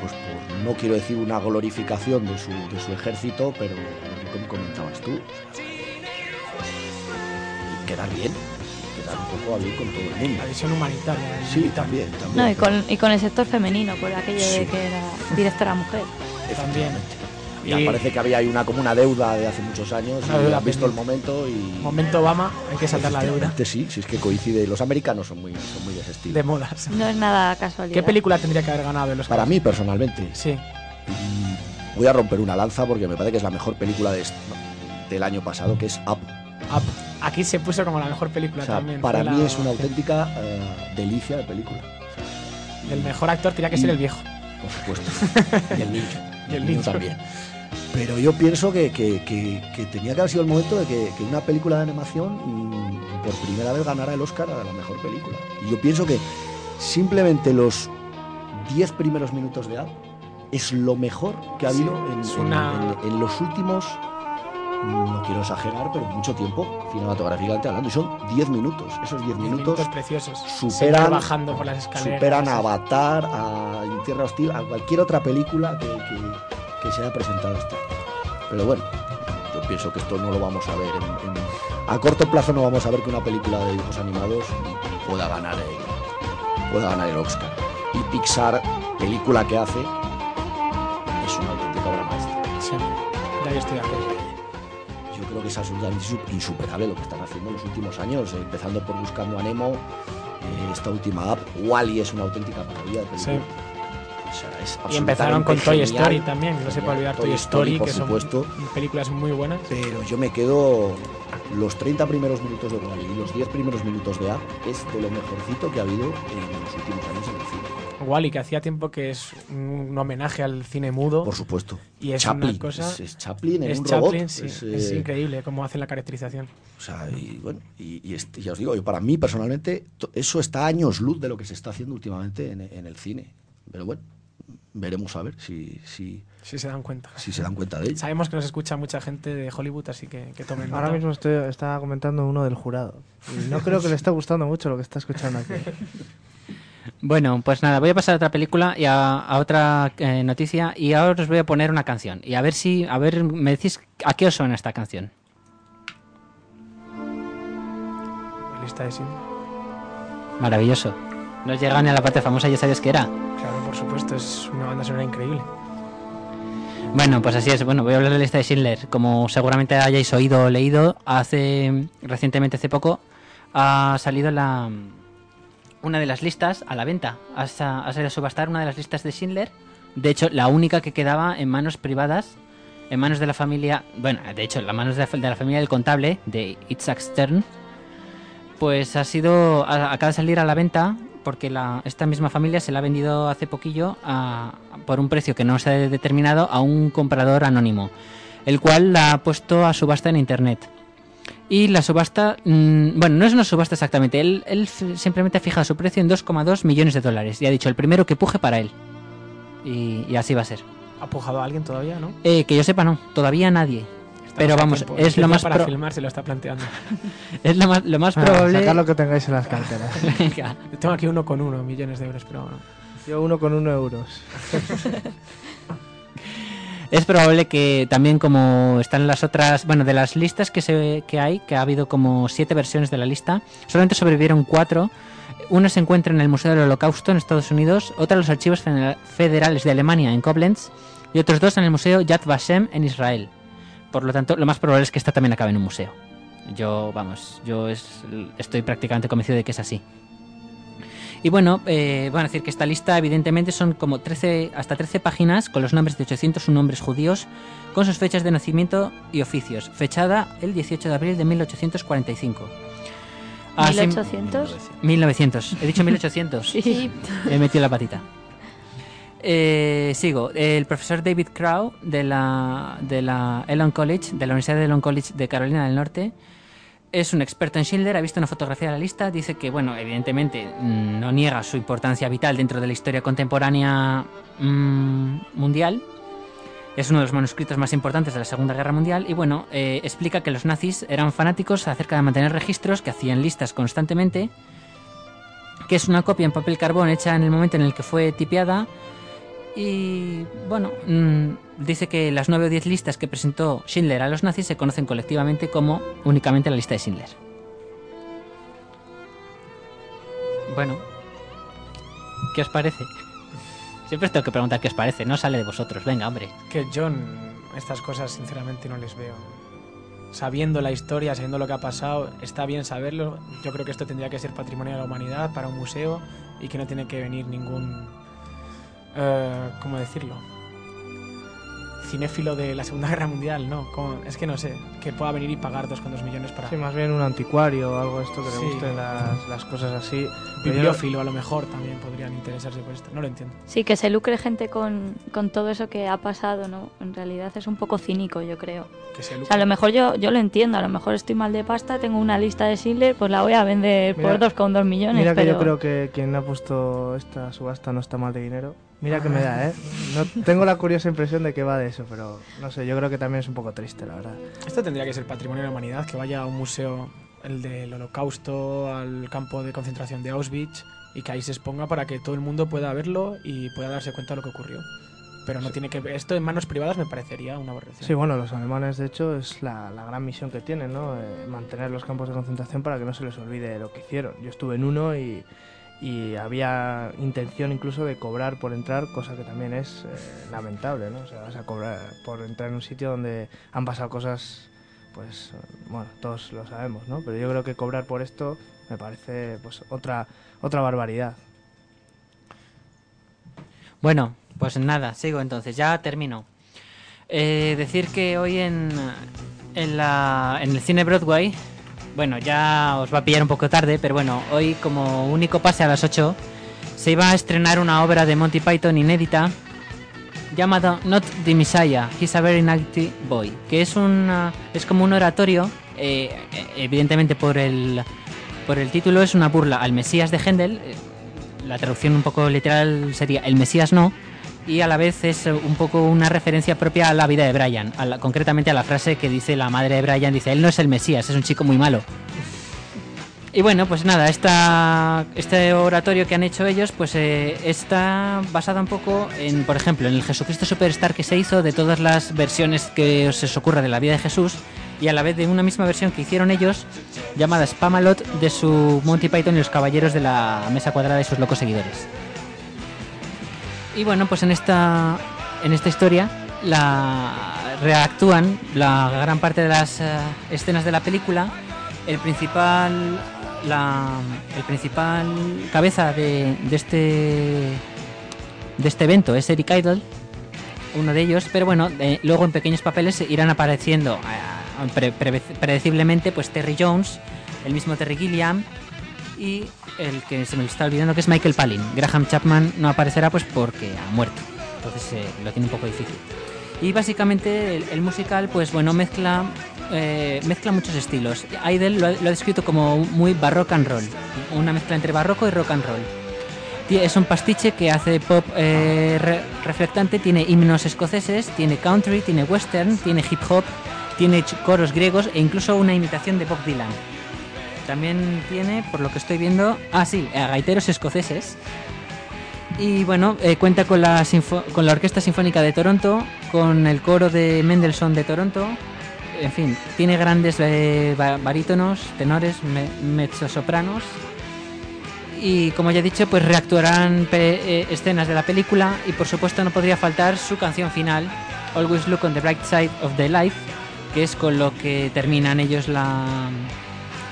pues por, no quiero decir una glorificación de su, de su ejército, pero como comentabas tú, y quedar bien, quedar un poco bien con todo el mundo. la visión humanitaria. Sí, también, también. No, y con, y con el sector femenino, por aquello Sí. de que era directora mujer. También. Ya Y- parece que había ahí una como una deuda de hace muchos años Una y han visto el momento y Momento Obama, hay que saltar la deuda. Sí, sí es que coincide. Los americanos son muy, son muy de ese estilo. De modas. No es nada casualidad. ¿Qué película tendría que haber ganado el Oscar? Para mí personalmente, Sí. voy a romper una lanza porque me parece que es la mejor película de del año pasado, que es Up. Up. Aquí se puso como la mejor película O sea, también. para mí la- es una auténtica eh, delicia de película. El mejor actor tenía que ser el viejo. Por supuesto. y el niño. Y el niño. también. Pero yo pienso que, que- que- que tenía que haber sido el momento de que, una película de animación mm, por primera vez ganara el Oscar a la mejor película. Y yo pienso que simplemente los 10 primeros minutos de Up es lo mejor que ha Sí, habido en, es en- una- en- en los últimos, no quiero exagerar, pero mucho tiempo cinematográficamente hablando. Y son 10 minutos. Esos 10 minutos Minutos preciosos. superan, bajando por las escaleras. superan a Avatar, a Tierra Hostil, a cualquier otra película que, que- se haya presentado este año. Pero bueno, yo pienso que esto no lo vamos a ver. en- en- a corto plazo no vamos a ver que una película de dibujos animados pueda ganar el, pueda ganar el Oscar. Y Pixar, película que hace, es una auténtica obra maestra. Sí, yo estoy de acuerdo. Yo creo que es absolutamente insu- insuperable lo que están haciendo en los últimos años, eh, empezando por Buscando a Nemo, eh, esta última app, Wally es una auténtica maravilla de película. Sí. O sea, es Y empezaron con Toy. Story también. No se puede olvidar Toy Story, por que supuesto. son películas muy buenas. Pero yo me quedo los 30 primeros minutos de Wally y los 10 primeros minutos de App es de lo mejorcito que ha habido en los últimos años en el cine. Wally, que hacía tiempo que es un homenaje al cine mudo. Por supuesto. Y es Chaplin, una cosa. es- es Chaplin en es un Chaplin, robot, sí, es, es, eh, increíble cómo hacen la caracterización. O sea, y bueno, y, y este- ya os digo, yo para mí personalmente, eso está a años luz de lo que se está haciendo últimamente en, en el cine. Pero bueno, veremos a ver si, si, Si se dan cuenta. si se dan cuenta de ello. Sabemos que nos escucha mucha gente de Hollywood, así que, que tomen Ahora nota. mismo estoy, estaba comentando uno del jurado. Y no creo que le esté gustando mucho lo que está escuchando aquí. Bueno, pues nada, voy a pasar a otra película y a, a otra eh, noticia y ahora os voy a poner una canción y a ver si, a ver, me decís a qué os suena esta canción. Lista de cine. Maravilloso. No llega ni a la parte famosa, ya sabías que era. Claro, por supuesto, es una banda sonora increíble. Bueno, pues así es. Bueno, voy a hablar de la lista de Schindler. Como seguramente hayáis oído o leído, hace recientemente, hace poco, ha salido la una de las listas a la venta. Ha, sa- ha salido a subastar una de las listas de Schindler. De hecho, la única que quedaba en manos privadas, en manos de la familia, bueno, de hecho, en las manos de la, familia del contable, de Itzhak Stern, pues ha sido, acaba de salir a la venta porque la, esta misma familia se la ha vendido hace poquillo a- por un precio que no se ha determinado a un comprador anónimo, el cual la ha puesto a subasta en internet. Y la subasta, mm, bueno, no es una subasta exactamente, él, él simplemente ha fijado su precio en 2,2 millones de dólares y ha dicho el primero que puje para él. Y, y así va a ser. ¿Ha pujado a alguien todavía, no? Eh, que yo sepa, no, todavía nadie. Pero vamos, tiempo. es lo más para pro- filmar se lo está planteando. es lo más, lo más Ah, probable. Sacar lo que tengáis en las carteras. Venga. Yo tengo aquí uno con uno millones de euros, pero bueno. Yo uno con uno euros. Es probable que también como están las otras, bueno, de las listas que se que hay, que ha habido como siete versiones de la lista, solamente sobrevivieron cuatro. Una se encuentra en el Museo del Holocausto en Estados Unidos, otra en los archivos federal- federales de Alemania en Koblenz y otros dos en el Museo Yad Vashem en Israel. Por lo tanto, lo más probable es que esta también acabe en un museo. Yo, vamos, yo es- estoy prácticamente convencido de que es así. Y bueno, eh, van a decir que esta lista evidentemente son como 13, hasta 13 páginas con los nombres de 801 hombres judíos con sus fechas de nacimiento y oficios, fechada el 18 de abril de 1845. Así- 1800. 1900, he dicho 1800. Sí. He metido la patita. Eh, sigo. El profesor David Crow de la, de la Elon College, de la Universidad de Elon College de Carolina del Norte, es un experto en Schindler, ha visto una fotografía de la lista, dice que, bueno, evidentemente mm, no niega su importancia vital dentro de la historia contemporánea mm, mundial, Es uno de los manuscritos más importantes de la Segunda Guerra Mundial y bueno, eh, explica que los nazis eran fanáticos acerca de mantener registros, que hacían listas constantemente, que es una copia en papel carbón hecha en el momento en el que fue tipeada y bueno, mm, dice que las nueve o diez listas que presentó Schindler a los nazis se conocen colectivamente como únicamente la lista de Schindler. Bueno, ¿qué os parece? Siempre os tengo que preguntar qué os parece, no sale de vosotros. Venga, hombre. Que John, estas cosas sinceramente no les veo. Sabiendo la historia, sabiendo lo que ha pasado, está bien saberlo. Yo creo que esto tendría que ser patrimonio de la humanidad para un museo y que no tiene que venir ningún... eh, ¿Cómo decirlo? Cinéfilo de la Segunda Guerra Mundial, ¿no? Es que no sé, que pueda venir y pagar 2,2 millones para... Sí, más bien un anticuario o algo de esto que Sí. le gusten las, las cosas así. Bibliófilo a lo mejor también podrían interesarse por esto. No lo entiendo. Sí, que se lucre gente con, con todo eso que ha pasado, ¿no? En realidad es un poco cínico, yo creo. Que se O lucre. sea, a lo mejor yo, yo lo entiendo, a lo mejor estoy mal de pasta, tengo una lista de Schindler, pues la voy a vender Mira- por 2,2 millones. Mira que pero... yo creo que quien ha puesto esta subasta no está mal de dinero. Mira que me da, ¿eh? No, tengo la curiosa impresión de que va de eso, pero no sé, yo creo que también es un poco triste, la verdad. Esto tendría que ser patrimonio de la humanidad, que vaya a un museo, el del holocausto, al campo de concentración de Auschwitz, y que ahí se exponga para que todo el mundo pueda verlo y pueda darse cuenta de lo que ocurrió. Pero no tiene que esto en manos privadas me parecería una aberración. Sí, bueno, los alemanes de hecho es la, la gran misión que tienen, ¿no? Eh, mantener los campos de concentración para que no se les olvide lo que hicieron. Yo estuve en uno y, y había intención incluso de cobrar por entrar, cosa que también es eh, lamentable, ¿no? O sea, vas a cobrar por entrar en un sitio donde han pasado cosas, pues, bueno, todos lo sabemos, ¿no? Pero yo creo que cobrar por esto me parece, pues, otra, otra barbaridad. Bueno, pues nada, sigo entonces, ya termino. Eh, decir que hoy en, en, la, en el cine Broadway, bueno, ya os va a pillar un poco tarde, pero bueno, hoy como único pase a las 8 se iba a estrenar una obra de Monty Python inédita llamada Not the Messiah, He's a Very Naughty Boy, que es, una, es como un oratorio, eh, evidentemente por el, por el título es una burla al Mesías de Händel, eh, la traducción un poco literal sería El Mesías no, y a la vez es eh, un poco una referencia propia a la vida de Brian, concretamente a la frase que dice la madre de Brian, dice, él no es el Mesías, es un chico muy malo. Y bueno, pues nada, esta, este oratorio que han hecho ellos, pues eh, está basado un poco en, por ejemplo, en el Jesucristo Superstar que se hizo de todas las versiones que os os ocurra de la vida de Jesús y a la vez de una misma versión que hicieron ellos llamada Spamalot de su Monty Python y los Caballeros de la Mesa Cuadrada y sus locos seguidores. Y bueno, pues en esta, en esta historia la reactúan la gran parte de las eh, escenas de la película. El principal, la, el principal cabeza de, de este de este evento es Eric Idle, uno de ellos, pero bueno, luego en pequeños papeles irán apareciendo eh, pre- pre- predeciblemente pues Terry Jones, el mismo Terry Gilliam y el que se me está olvidando que es Michael Palin. Graham Chapman no aparecerá pues porque ha muerto, entonces eh, lo tiene un poco difícil. Y básicamente el, el musical pues bueno mezcla eh, mezcla muchos estilos. Idle lo, ha- lo ha descrito como muy barrock and roll, una mezcla entre barroco y rock and roll. Es un pastiche que hace pop eh, re- reflectante, tiene himnos escoceses, tiene country, tiene western, tiene hip hop, tiene coros griegos e incluso una imitación de Bob Dylan. También tiene, por lo que estoy viendo, ah sí, a gaiteros escoceses. Y bueno, eh, cuenta con la, con la Orquesta Sinfónica de Toronto, con el coro de Mendelssohn de Toronto. En fin, tiene grandes eh, ba- barítonos, tenores, me- mezzosopranos y como ya he dicho, pues reactuarán eh, escenas de la película y por supuesto no podría faltar su canción final, Always Look on the Bright Side of the Life, que es con lo que terminan ellos la,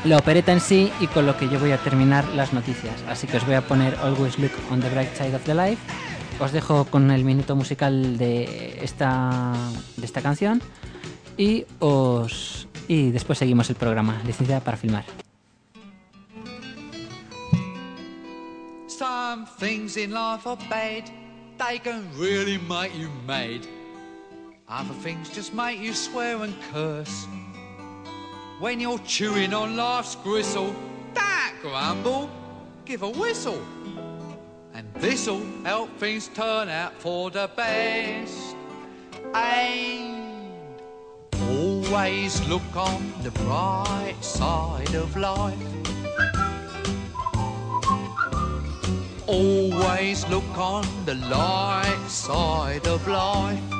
la opereta en sí y con lo que yo voy a terminar las noticias. Así que os voy a poner Always Look on the Bright Side of the Life. Os dejo con el minuto musical de esta, de esta canción y os y después seguimos el programa. Licencia para filmar. Some things in life are bad, they can really make you mad. Other things just make you swear and curse. When you're chewing on life's gristle, don't grumble, give a whistle. And this'll help things turn out for the best. And always look on the bright side of life. Always look on the light side of life.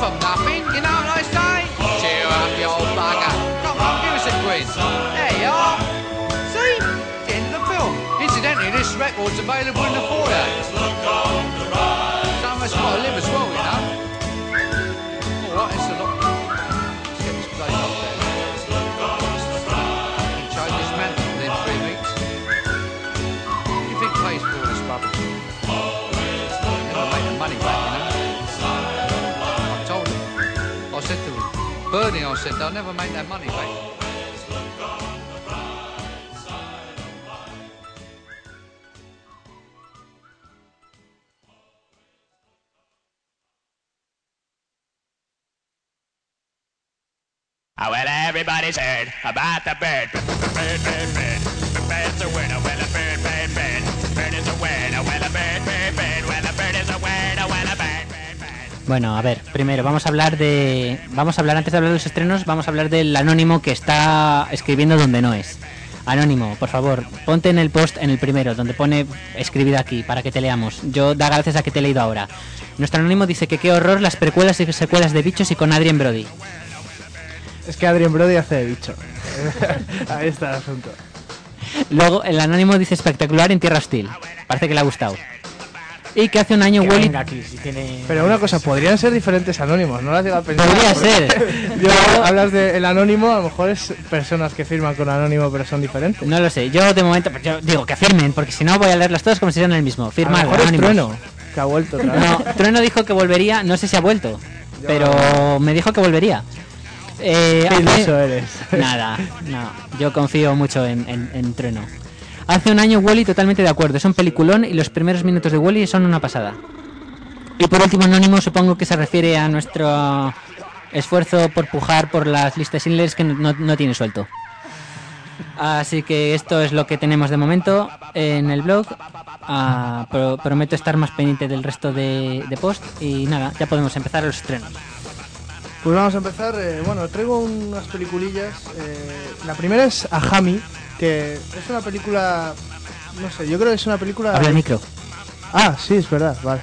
from nothing. You know what I say? Cheer up, you old bugger. Come on, give us a quiz. There you are. See? The end of the film. Incidentally, this record's available in the foyer. Bernie, I said, they'll never make that money back. Oh, well, everybody's heard about the bird. Bird, bird, bird. The bird's a winner. Well, a bird, bird, bird. Bird is a winner. Bueno, a ver, primero vamos a hablar de. Vamos a hablar, antes de hablar de los estrenos, vamos a hablar del anónimo que está escribiendo donde no es. Anónimo, por favor, ponte en el post, en el primero, donde pone escribido aquí, para que te leamos. Yo da gracias a que te he leído ahora. Nuestro anónimo dice que qué horror las precuelas y secuelas de bichos y con Adrien Brody. Es que Adrien Brody hace de bicho. Ahí está el asunto. Luego, el anónimo dice espectacular en Tierra Hostil. Parece que le ha gustado. Y que hace un año Que Wally. venga aquí, si tiene... Pero una cosa, podrían ser diferentes anónimos, no has llegado a pensar. Podría ser. Yo, hablas del anónimo, a lo mejor es personas que firman con anónimo pero son diferentes. No lo sé, yo de momento, pues yo digo que firmen, porque si no voy a leerlas todas como si fueran el mismo. a Firma lo mejor es Trueno, que ha vuelto otra vez. No, Trueno dijo que volvería, no sé si ha vuelto, pero me dijo que volvería. Eh, Qué hace- eres. Nada, no, yo confío mucho en, en, en Trueno. Hace un año Wally totalmente de acuerdo, es un peliculón y los primeros minutos de Wally son una pasada. Y por último, Anónimo supongo que se refiere a nuestro esfuerzo por pujar por las listas Schindler que no, tiene suelto. Así que esto es lo que tenemos de momento en el blog. Ah, pro- prometo estar más pendiente del resto de, de post y nada, ya podemos empezar los estrenos. Pues vamos a empezar. eh, bueno, traigo unas peliculillas. eh, la primera es Ahami, que es una película. No sé, yo creo que es una película. Habla micro. Ah, sí, es verdad, vale.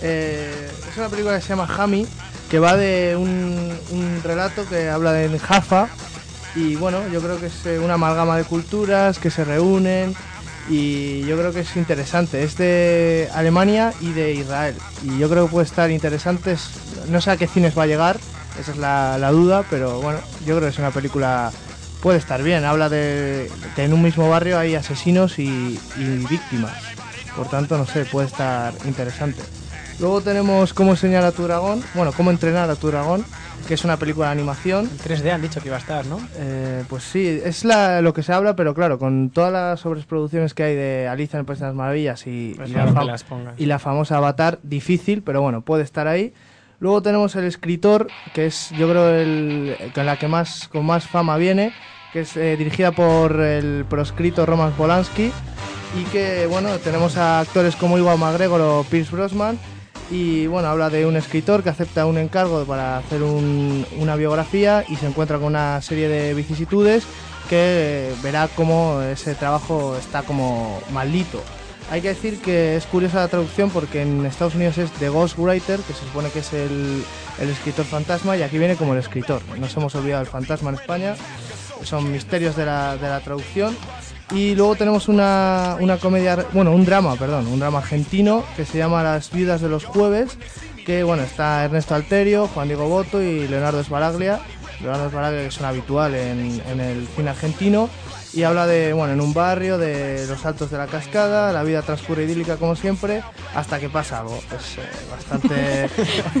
Eh, es una película que se llama Hami, que va de un, un relato que habla de Jaffa Y bueno, yo creo que es eh, una amalgama de culturas que se reúnen y yo creo que es interesante. Es de Alemania y de Israel. Y yo creo que puede estar interesante. Es- No sé a qué cines va a llegar, esa es la, la duda, pero bueno, yo creo que es una película... Puede estar bien, habla de que en un mismo barrio hay asesinos y, y víctimas. Por tanto, no sé, puede estar interesante. Luego tenemos Cómo enseñar a tu dragón, bueno, Cómo entrenar a tu dragón, que es una película de animación. En 3D han dicho que iba a estar, ¿no? Eh, pues sí, es la, lo que se habla, pero claro, con todas las sobreproducciones que hay de Alicia en el País de las Maravillas y, Pues y la, fam- y la famosa Avatar, difícil, pero bueno, puede estar ahí. Luego tenemos el escritor, que es yo creo el con la que más con más fama viene, que es eh, dirigida por el proscrito Roman Polanski y que bueno, tenemos a actores como Iwan McGregor o Pierce Brosnan y bueno, habla de un escritor que acepta un encargo para hacer un- una biografía y se encuentra con una serie de vicisitudes que eh, verá cómo ese trabajo está como maldito. Hay que decir que es curiosa la traducción porque en Estados Unidos es The Ghostwriter, que se supone que es el, el escritor fantasma, y aquí viene como el escritor. Nos hemos olvidado del fantasma en España. Son misterios de la, de la traducción. Y luego tenemos una, una comedia, bueno, un drama, perdón, un drama argentino que se llama Las vidas de los jueves, que bueno, está Ernesto Alterio, Juan Diego Boto y Leonardo Sbaraglia. Leonardo Sbaraglia que es un habitual en, en el cine argentino y habla de, bueno, en un barrio, de los altos de la cascada, la vida transcurre idílica como siempre, hasta que pasa algo. Es eh, bastante...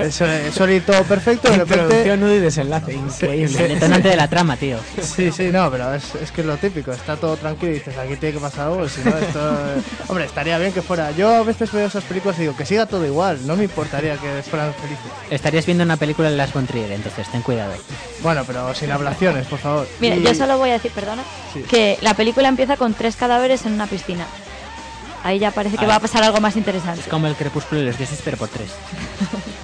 es, eh, suele ir todo perfecto, de repente... Nudo y desenlace, increíble. El detonante de la trama, tío. Sí, sí, no, pero es, es que es lo típico, está todo tranquilo y dices, aquí tiene que pasar algo, si no, esto... eh, Hombre, estaría bien que fuera... Yo a veces veo esas películas y digo, que siga todo igual, no me importaría que fueran felices. Estarías viendo una película de Las von Trier, entonces ten cuidado. Bueno, pero sin ablaciones, por favor. Mira, Y- yo solo voy a decir, perdona, Sí. La película empieza con tres cadáveres en una piscina. Ahí ya parece que va a pasar algo más interesante. Es como el crepúsculo de los dioses, pero por tres.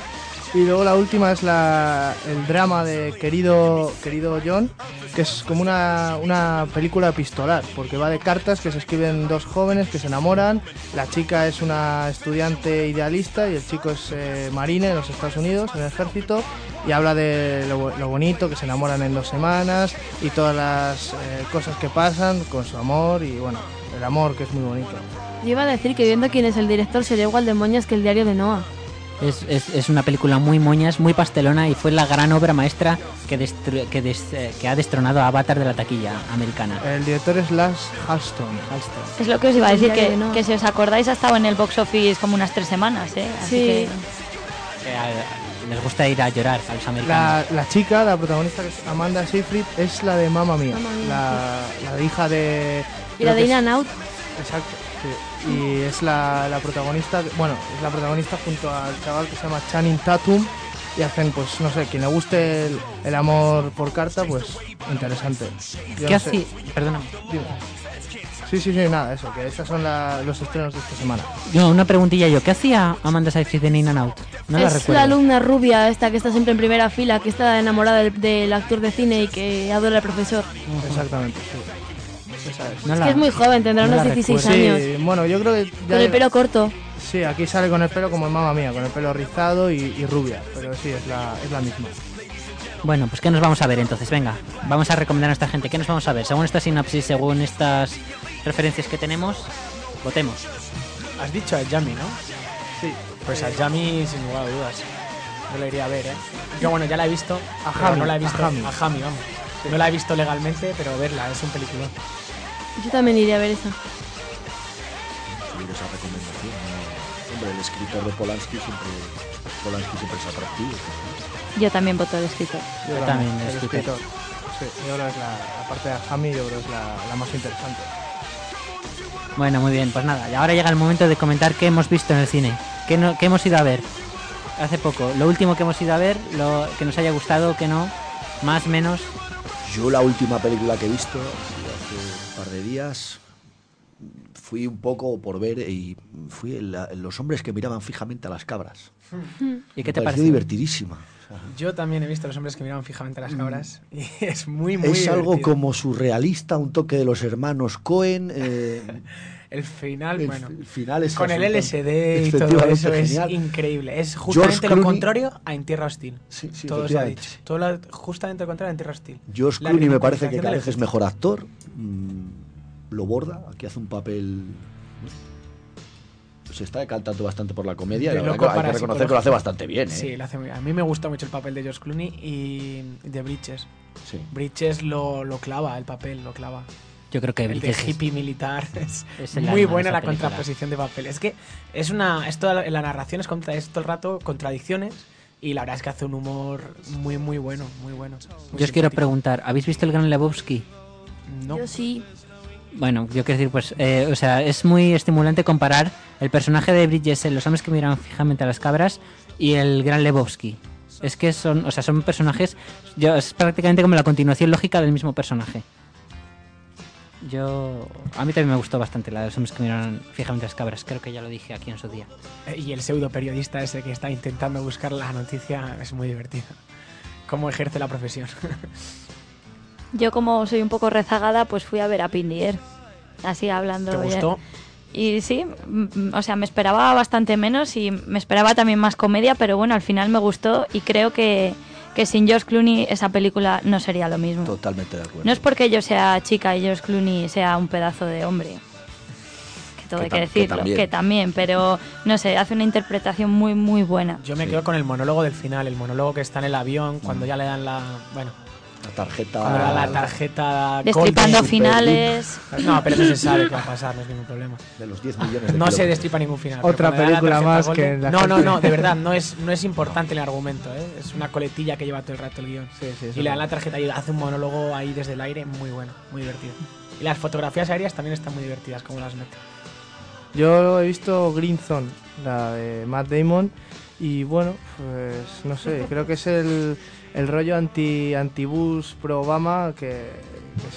Y luego la última es la, el drama de querido, querido John, que es como una, una película epistolar, porque va de cartas que se escriben dos jóvenes que se enamoran. La chica es una estudiante idealista y el chico es eh, marine en los Estados Unidos, en el ejército, y habla de lo, bonito, que se enamoran en dos semanas y todas las eh, cosas que pasan con su amor y bueno, el amor que es muy bonito. Yo iba a decir que viendo quién es el director sería igual de moñas que el diario de Noah. Es, es, es una película muy moñas, muy pastelona y fue la gran obra maestra que, destru- que, des- eh, que ha destronado a Avatar de la taquilla americana. El director es Lars Halston. Es lo que os iba a decir, que, que no. que si os acordáis ha estado en el box office como unas tres semanas, ¿eh? Así Sí. que a- les gusta ir a llorar a los americanos. La, la chica, la protagonista que es Amanda Seyfried, es la de Mamma Mía, Mamma Mía, la, la hija de... Y la de que In es- and Out. Exacto, sí. Y es la, la protagonista, bueno, es la protagonista junto al chaval que se llama Channing Tatum y hacen, pues, no sé, quien le guste el, el amor por carta, pues, interesante. Yo ¿Qué no sé. hacía? Perdóname. Dime. Sí, sí, sí, nada, eso, que estos son la- los estrenos de esta semana. No, una preguntilla yo. ¿Qué hacía Amanda Seyfried en In and Out? No la es recuerdo. la alumna rubia esta que está siempre en primera fila, que está enamorada del, del actor de cine y que adora al profesor. Exactamente, sí. Es. No es la- que es muy joven, tendrá no unos la 16 recuerdo. años. Sí, bueno, yo creo que... ya- Con el pelo corto. Sí, aquí sale con el pelo como en mamá mía, con el pelo rizado y, y rubia, pero sí, es la, es la misma. Bueno, pues ¿qué nos vamos a ver entonces? Venga, vamos a recomendar a nuestra gente. ¿Qué nos vamos a ver? Según esta sinopsis, según estas referencias que tenemos, votemos. Has dicho a Yami, ¿no? Sí. Pues a Yami, sin lugar a dudas. Yo la iría a ver, ¿eh? Yo, bueno, ya la he visto. A Jami, no la he a visto. Jami. A Jami, vamos. No la he visto legalmente, pero verla, es un película. Yo también iría a ver esa. esa recomendación. ¿no? Hombre, el escritor de Polanski siempre, Polanski siempre es atractivo. ¿no? yo también voto al escritor. Yo Yo también, el el escritor. Sí, yo creo que es la, la parte de Hami, yo creo que es la, la más interesante. Bueno, muy bien, pues nada. Y ahora llega el momento de comentar qué hemos visto en el cine. ¿Qué, no- qué hemos ido a ver? Hace poco. Lo último que hemos ido a ver, lo que nos haya gustado, que no. Más, menos. Yo la última película que he visto, de días, fui un poco por ver y fui en la- los hombres que miraban fijamente a las cabras. ¿Y qué te pareció pareció? divertidísima. O sea, Yo también he visto a los hombres que miraban fijamente a las cabras y es muy, muy es algo divertido. como surrealista, un toque de los hermanos Cohen. eh, el final, El- bueno. el final es Con el LSD y todo eso es genial. increíble. Es justamente lo Clooney- contrario a En Tierra Hostil. Sí, sí, todo se ha dicho. Todo lo- justamente lo contrario a En Tierra Hostil. Josh La Clooney me parece que cada vez es mejor actor. mm, lo borda. Aquí hace un papel. Se está decantando bastante por la comedia. la verdad hay que para reconocer que lo hace bastante bien. ¿eh? Sí, lo hace muy bien. A mí me gusta mucho el papel de George Clooney y de Bridges. Sí. Bridges lo, lo clava, el papel lo clava. Yo creo que el de Bridges es- hippie militar es, es el muy buena la película. contraposición de papel. Es que es una esto la narración es, contra, es todo el rato contradicciones y la verdad es que hace un humor muy muy bueno, muy bueno. muy Yo os quiero preguntar, ¿habéis visto el Gran Lebowski? No. Yo sí. Bueno, yo quiero decir, pues, eh, o sea, es muy estimulante comparar el personaje de Bridges en Los hombres que miran fijamente a las cabras y el Gran Lebowski. Es que son, o sea, son personajes, yo, es prácticamente como la continuación lógica del mismo personaje. Yo, a mí también me gustó bastante la de los hombres que miran fijamente a las cabras. Creo que ya lo dije aquí en su día. Eh, Y el pseudo periodista ese que está intentando buscar la noticia es muy divertido. Cómo ejerce la profesión. Yo como soy un poco rezagada, pues fui a ver a Pindier. Así hablando. ¿Te gustó? Y sí, mm, o sea, me esperaba bastante menos y me esperaba también más comedia, pero bueno, al final me gustó y creo que, que sin George Clooney esa película no sería lo mismo. Totalmente de acuerdo. No es porque yo sea chica y George Clooney sea un pedazo de hombre. Que todo Que hay que decirlo, también. que también, pero no sé, hace una interpretación muy, muy buena. Yo me quedo con el monólogo del final, el monólogo que está en el avión cuando ya le dan la. Bueno, La tarjeta. la tarjeta. Destripando Golden. finales. No, pero no se sabe qué va a pasar, no es ningún problema. De los 10 millones de No se destripa ningún final. Otra película más Golden- que la No, no, no, de verdad, no es, no es importante el argumento, ¿eh? es una coletilla que lleva todo el rato el guion. Sí, sí, y le dan la tarjeta y hace un monólogo ahí desde el aire muy bueno, muy divertido. Y las fotografías aéreas también están muy divertidas, como las mete. Yo he visto Green Zone, la de Matt Damon, y bueno, pues no sé, creo que es el, el rollo anti antibus pro Obama, que,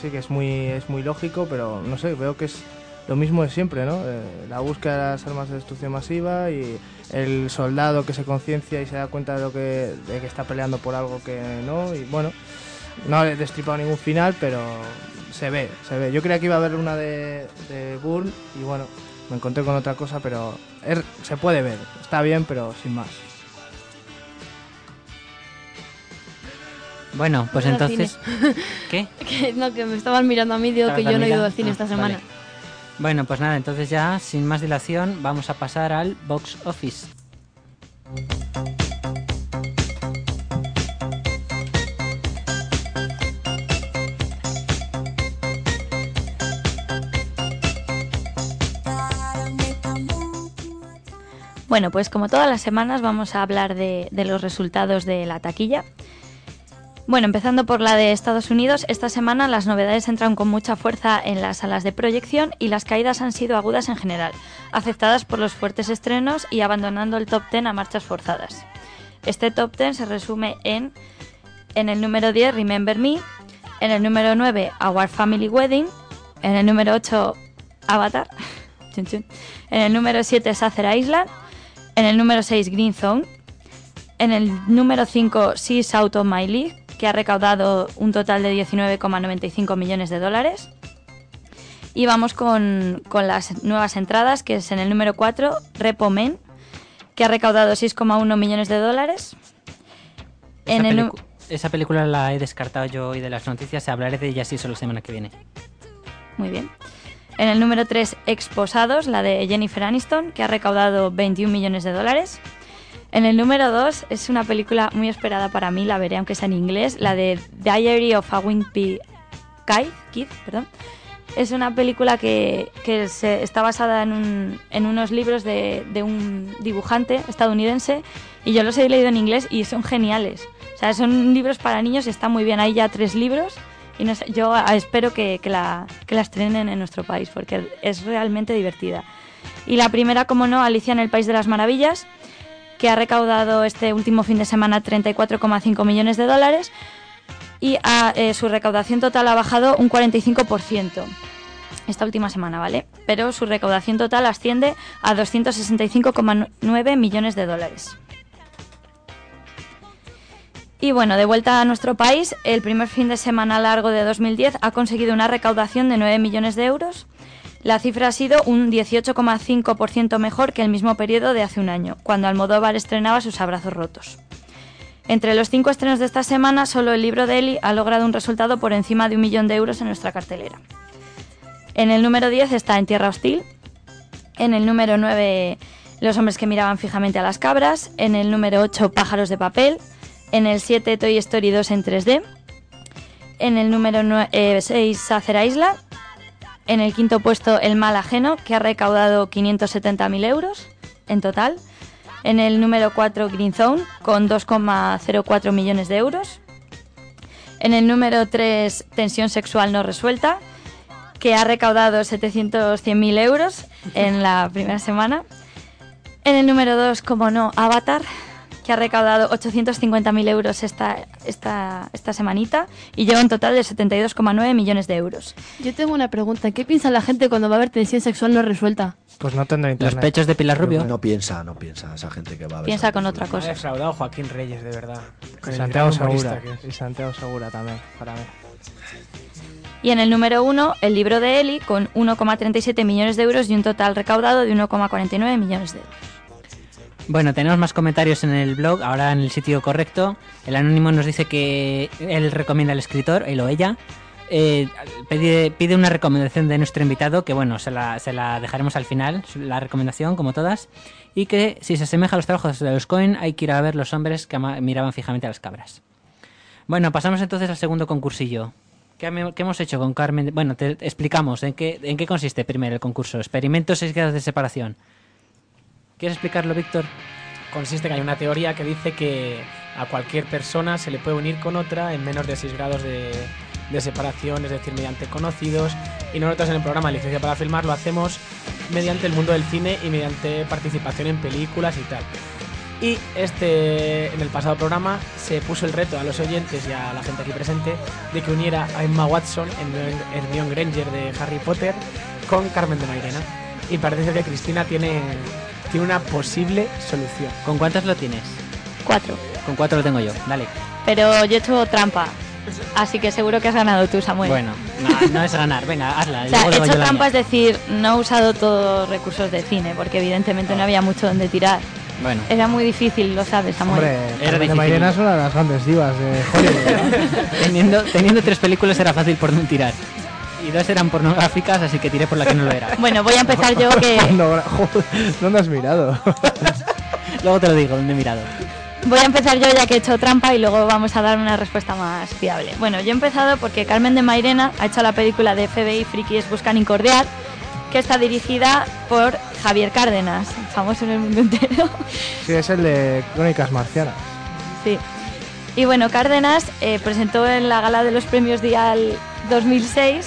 sí que es muy, es muy lógico, pero no sé, veo que es lo mismo de siempre, ¿no? Eh, la búsqueda de las armas de destrucción masiva y el soldado que se conciencia y se da cuenta de lo que, de que está peleando por algo que no, y bueno, no he destripado ningún final, pero se ve, se ve. Yo creía que iba a haber una de, de Bourne y bueno, me encontré con otra cosa, pero es- se puede ver. Está bien, pero sin más. Bueno, pues entonces... ¿Qué? Que, no, que me estaban mirando a mí, digo que ¿Estabas yo no he ido al cine Ah, esta vale. semana. Bueno, pues nada, entonces ya, sin más dilación, vamos a pasar al box office. Bueno, pues como todas las semanas vamos a hablar de, de los resultados de la taquilla. Bueno, empezando por la de Estados Unidos, esta semana las novedades entran con mucha fuerza en las salas de proyección y las caídas han sido agudas en general, afectadas por los fuertes estrenos y abandonando el top 10 a marchas forzadas. Este top 10 se resume en en el número 10 Remember Me, en el número 9 Our Family Wedding, en el número 8 Avatar, en el número 7 Sacer Island, en el número 6 Green Zone, en el número 5 Seas Out of My League, que ha recaudado un total de 19,95 millones de dólares. Y vamos con, con las nuevas entradas, que es en el número 4 Repo Men, que ha recaudado 6,1 millones de dólares. Esa, En el esa película la he descartado yo hoy de las noticias, hablaré de ella sí solo la semana que viene. Muy bien. En el número 3, Exposados, la de Jennifer Aniston, que ha recaudado 21 millones de dólares. En el número 2 es una película muy esperada para mí, la veré aunque sea en inglés, la de Diary of a Wimpy Kid, perdón. Es una película que, que se- está basada en, un- en unos libros de, de un dibujante estadounidense y yo los he leído en inglés y son geniales. O sea, son libros para niños y está muy bien. Hay ya tres libros y no sé, yo espero que, que la, que la estrenen en nuestro país porque es realmente divertida. Y la primera, como no, Alicia en el País de las Maravillas, que ha recaudado este último fin de semana 34,5 millones de dólares y ha- eh, su recaudación total ha bajado un 45% esta última semana, ¿vale? Pero su recaudación total asciende a 265,9 millones de dólares. Y bueno, de vuelta a nuestro país, el primer fin de semana largo de 2010 ha conseguido una recaudación de 9 millones de euros La cifra ha sido un 18,5% mejor que el mismo periodo de hace un año, cuando Almodóvar estrenaba sus abrazos rotos. Entre los cinco estrenos de esta semana, solo el libro de Eli ha logrado un resultado por encima de un millón de euros en nuestra cartelera. En el número 10 está En Tierra Hostil. En el número 9, Los hombres que miraban fijamente a las cabras. En el número 8, Pájaros de papel. En el 7, Toy Story 2 en 3D. En el número 6, Sacer Isla. En el quinto puesto, El mal ajeno, que ha recaudado 570.000 euros en total. En el número 4, Green Zone, con 2,04 millones de euros. En el número 3, Tensión sexual no resuelta, que ha recaudado 700.100.000 euros en la primera semana. En el número 2, como no, Avatar, que ha recaudado 850.000 euros esta, esta, esta semanita y lleva un total de 72,9 millones de euros. Yo tengo una pregunta. ¿Qué piensa la gente cuando va a haber tensión sexual no resuelta? Pues no tendrá internet. pechos de Pilar Rubio. No piensa, no piensa esa gente que va a ver. Piensa con otra Me ha cosa. defraudado Joaquín Reyes, de verdad. Con Santiago Segura. Y Santiago Segura también, para mí. Y en el número 1, el libro de Eli, con 1,37 millones de euros y un total recaudado de 1,49 millones de euros. Bueno, tenemos más comentarios en el blog, ahora en el sitio correcto. El anónimo nos dice que él recomienda al escritor, él o ella. Eh, pide, una recomendación de nuestro invitado, que bueno, se la, dejaremos al final, la recomendación, como todas. Y que si se asemeja a los trabajos de los Cohen, hay que ir a ver los hombres que miraban fijamente a las cabras. Bueno, pasamos entonces al segundo concursillo. ¿Qué, hemos hecho con Carmen? Bueno, te explicamos en qué, en qué consiste primero el concurso. Experimentos 6 grados de separación. ¿Quieres explicarlo, Víctor? Consiste que hay una teoría que dice que a cualquier persona se le puede unir con otra en menos de 6 grados de, de separación, es decir, mediante conocidos. Y nosotros en el programa Licencia para Filmar lo hacemos mediante el mundo del cine y mediante participación en películas y tal. Y este, en el pasado programa se puso el reto a los oyentes y a la gente aquí presente de que uniera a Emma Watson en Hermione Granger de Harry Potter con Carmen de Mairena. Y parece que Cristina tiene, tiene una posible solución. ¿Con cuántas lo tienes? Cuatro. Con cuatro lo tengo yo, dale. Pero yo he hecho trampa. Así que seguro que has ganado tú, Samuel. Bueno, no, no es ganar, venga, hazla. O sea, he hecho trampa, es decir, no he usado todos recursos de cine, porque evidentemente no había mucho donde tirar. Bueno, Era muy difícil, lo sabes, Samuel. Hombre, Era difícil. Mairena es una de las grandes divas de Hollywood. ¿no? teniendo, teniendo tres películas era fácil por no tirar. Y dos eran pornográficas, así que tiré por la que no lo era. Bueno, voy a empezar yo que joder, ¿Dónde has mirado? Luego te lo digo, donde he mirado. voy a empezar yo ya que he hecho trampa y luego vamos a dar una respuesta más fiable. Bueno, yo he empezado porque Carmen de Mairena ha hecho la película de FBI Frikis Buscan Incordiar, que está dirigida por Javier Cárdenas, famoso en el mundo entero. Sí, es el de Crónicas Marcianas. Sí. Y bueno, Cárdenas eh, presentó en la gala de los premios Dial 2006.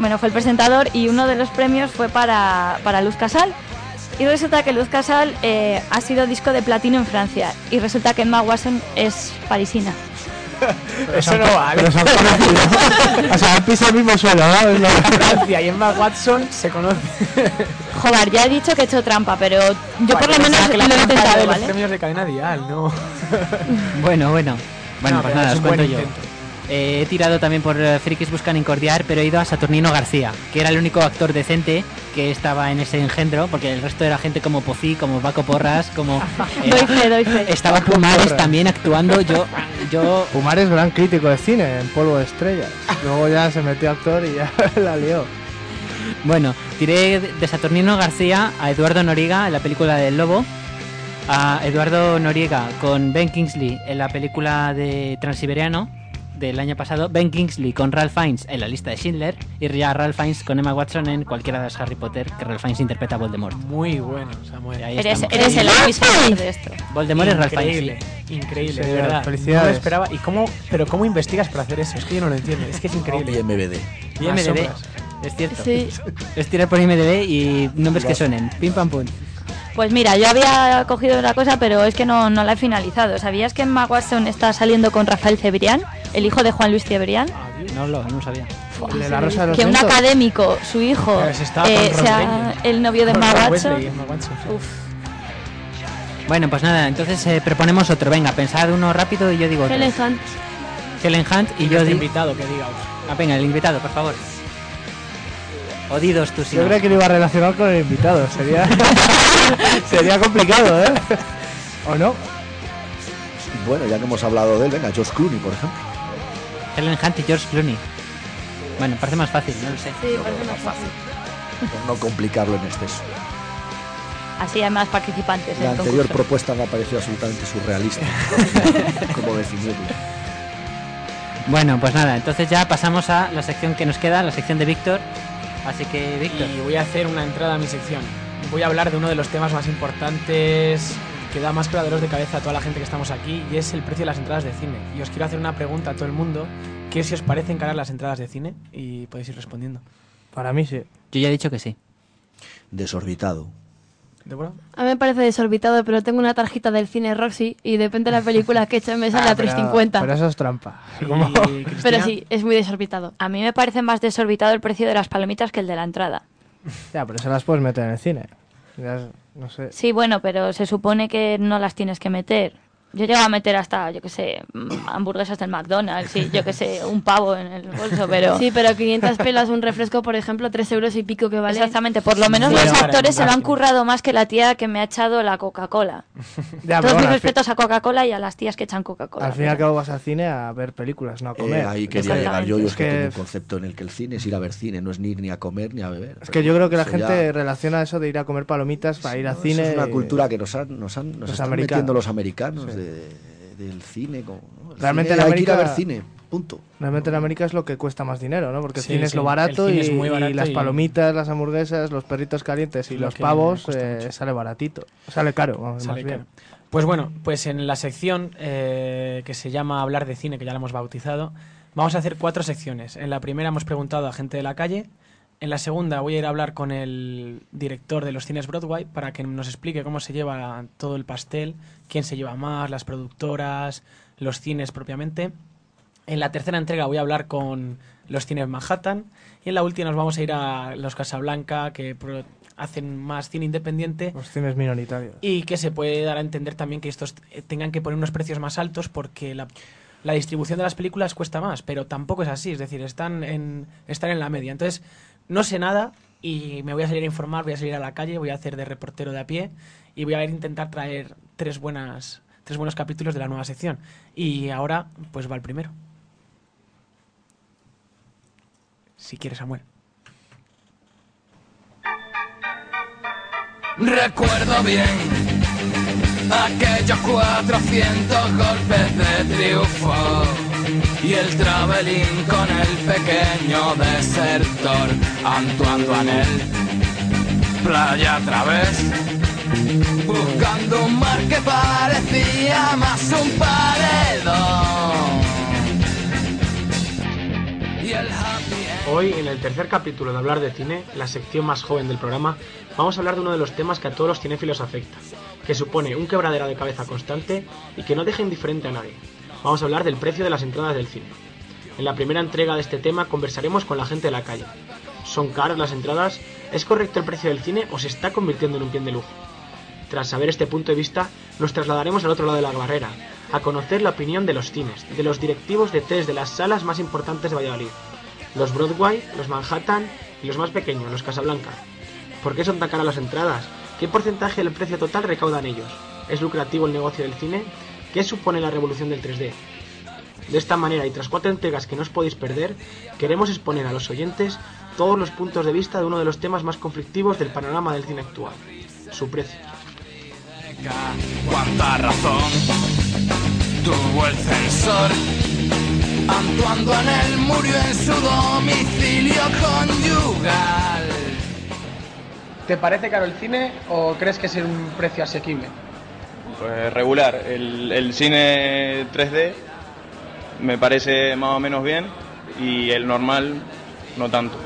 Bueno, fue el presentador y uno de los premios fue para, para Luz Casal. Y resulta que Luz Casal eh, ha sido disco de platino en Francia. Y resulta que Emma Watson es parisina. Eso no vale. Pero son o sea, han pisado el mismo suelo, ¿no? Lo- Francia y Emma Watson se conocen. Joder, ya he dicho que he hecho trampa, pero yo por lo menos que lo la he trampa era intentado, los ¿vale? premios de cadena dial, no. Bueno, bueno. Bueno, No, pues nada, es os un buen cuento yo. intento. Eh, he tirado también por eh, Frikis Buscan Incordiar, pero he ido a Saturnino García, que era el único actor decente que estaba en ese engendro, porque el resto era gente como Pocí, como Paco Porras, como... eh, Doy fe, doy fe. estaba Pumares también actuando, yo... yo Pumar es gran crítico de cine, en Polvo de Estrellas. Luego ya se metió actor y ya la lió. Bueno, tiré de Saturnino García a Eduardo Noriega en la película del Lobo, a Eduardo Noriega con Ben Kingsley en la película de Transiberiano del año pasado, Ben Kingsley con Ralph Fiennes en la lista de Schindler y ya Ralph Fiennes con Emma Watson en cualquiera de los Harry Potter que Ralph Fiennes interpreta a Voldemort. Muy bueno, Samuel. Y ahí Eres, el avisador de esto. Voldemort es Ralph Fiennes. Increíble, increíble, Sí, de verdad. felicidades. No lo esperaba. ¿Y cómo, pero cómo investigas para hacer eso? Es que yo no lo entiendo. Es que es increíble. Y Más IMDb, sombras. es cierto. Sí. Es tirar por IMDb y nombres que suenen. Pim pam pum. Pues mira, yo había cogido una cosa, pero es que no, no la he finalizado. ¿Sabías que Emma Watson está saliendo con Rafael Cebrián, el hijo de Juan Luis Cebrián? No lo, no sabía. El de la Rosa de los Que un académico, su hijo, eh, sea el novio de Emma Watson. Bueno, pues nada, entonces eh, proponemos otro. Venga, pensad uno rápido y yo digo otro. Helen Hunt. Helen Hunt y yo Este digo... invitado que diga. Ah, venga, el invitado, por favor. Odidos tus Yo creo que lo iba a relacionar con el invitado. Sería, sería complicado, ¿eh? ¿O no? Bueno, ya que hemos hablado de él, venga, George Clooney, por ejemplo. Helen Hunt y George Clooney. Bueno, parece más fácil, no lo sé. Sí, parece más fácil. Por no complicarlo en exceso. Así hay más participantes en La anterior concurso. propuesta me ha parecido absolutamente surrealista. ¿Cómo definirlo? Bueno, pues nada, entonces ya pasamos a la sección que nos queda, la sección de Víctor. Así que, Víctor. Y voy a hacer una entrada a mi sección. Voy a hablar de uno de los temas más importantes que da más quebraderos de cabeza a toda la gente que estamos aquí y es el precio de las entradas de cine. Y os quiero hacer una pregunta a todo el mundo, ¿qué si os parecen caras las entradas de cine? Y podéis ir respondiendo. Para mí sí. Yo ya he dicho que sí. Desorbitado. ¿Débora? A mí me parece desorbitado, pero tengo una tarjeta del cine Roxy y depende de la película que he hecho me sale Ah, a pero- 3.50. Pero eso es trampa. Pero sí, es muy desorbitado. A mí me parece más desorbitado el precio de las palomitas que el de la entrada. Ya, pero se las puedes meter en el cine. Ya es- no sé. Sí, bueno, pero se supone que no las tienes que meter. Yo llego a meter hasta, yo qué sé, mm, hamburguesas del McDonald's, y yo qué sé, un pavo en el bolso, pero... Sí, pero 500 pelas un refresco, por ejemplo, 3 euros y pico que vale. Exactamente, por lo menos los actores se lo han currado más que la tía que me ha echado la Coca-Cola. Todos mis respetos a Coca-Cola y a las tías que echan Coca-Cola. Al fin y al cabo vas al cine a ver películas, no a Eh, comer. ahí quería llegar yo, yo es que, que tengo un concepto en el que el cine es ir a ver cine, no es ni ir ni a comer ni a beber. Es que yo creo que la gente ya- relaciona eso de ir a comer palomitas para ir al cine. es una cultura que nos han, nos han nos los están americanos. metiendo los americanos Sí. De- del cine. Como, Realmente cine en hay que ir a América- ver cine, punto. Realmente en América es lo que cuesta más dinero, ¿no? Porque Sí, el cine es lo barato, el cine y, es muy barato y las y- palomitas, las hamburguesas, los perritos calientes y lo los pavos eh, sale baratito. Sale caro, vamos, Sale más bien. Pues bueno, pues en la sección eh, que se llama Hablar de cine, que ya la hemos bautizado, vamos a hacer cuatro secciones. En la primera hemos preguntado a gente de la calle. En la segunda voy a ir a hablar con el director de los cines Broadway para que nos explique cómo se lleva todo el pastel, quién se lleva más, las productoras, los cines propiamente. En la tercera entrega voy a hablar con los cines Manhattan y en la última nos vamos a ir a los Casablanca que hacen más cine independiente Los cines minoritarios. y que se puede dar a entender también que estos eh, tengan que poner unos precios más altos porque la, la distribución de las películas cuesta más, pero tampoco es así, es decir, están en, están en la media. Entonces, no sé nada y me voy a salir a informar, voy a salir a la calle, voy a hacer de reportero de a pie y voy a intentar traer tres buenas tres buenos capítulos de la nueva sección. Y ahora, pues va el primero. Si quieres, Samuel. Recuerdo bien aquellos 400 golpes de triunfo y el con el pequeño desertor Antoine Duanel. Playa través, buscando un mar que parecía más un paredón. Hoy, en el tercer capítulo de Hablar de Cine, la sección más joven del programa, vamos a hablar de uno de los temas que a todos los cinéfilos afecta, que supone un quebradero de cabeza constante y que no deja indiferente a nadie. Vamos a hablar del precio de las entradas del cine. En la primera entrega de este tema conversaremos con la gente de la calle. ¿Son caras las entradas? ¿Es correcto el precio del cine o se está convirtiendo en un bien de lujo? Tras saber este punto de vista, nos trasladaremos al otro lado de la barrera, a conocer la opinión de los cines, de los directivos de tres de las salas más importantes de Valladolid, los Broadway, los Manhattan y los más pequeños, los Casablanca. ¿Por qué son tan caras las entradas? ¿Qué porcentaje del precio total recaudan ellos? ¿Es lucrativo el negocio del cine? ¿Qué supone la revolución del 3D? De esta manera y tras cuatro entregas que no os podéis perder, queremos exponer a los oyentes todos los puntos de vista de uno de los temas más conflictivos del panorama del cine actual, su precio. cuánta razón tuvo el censor. Antoine Duanel murió en su domicilio conyugal. ¿Te parece caro el cine o crees que es un precio asequible? Pues regular. El, el cine 3D me parece más o menos bien y el normal no tanto.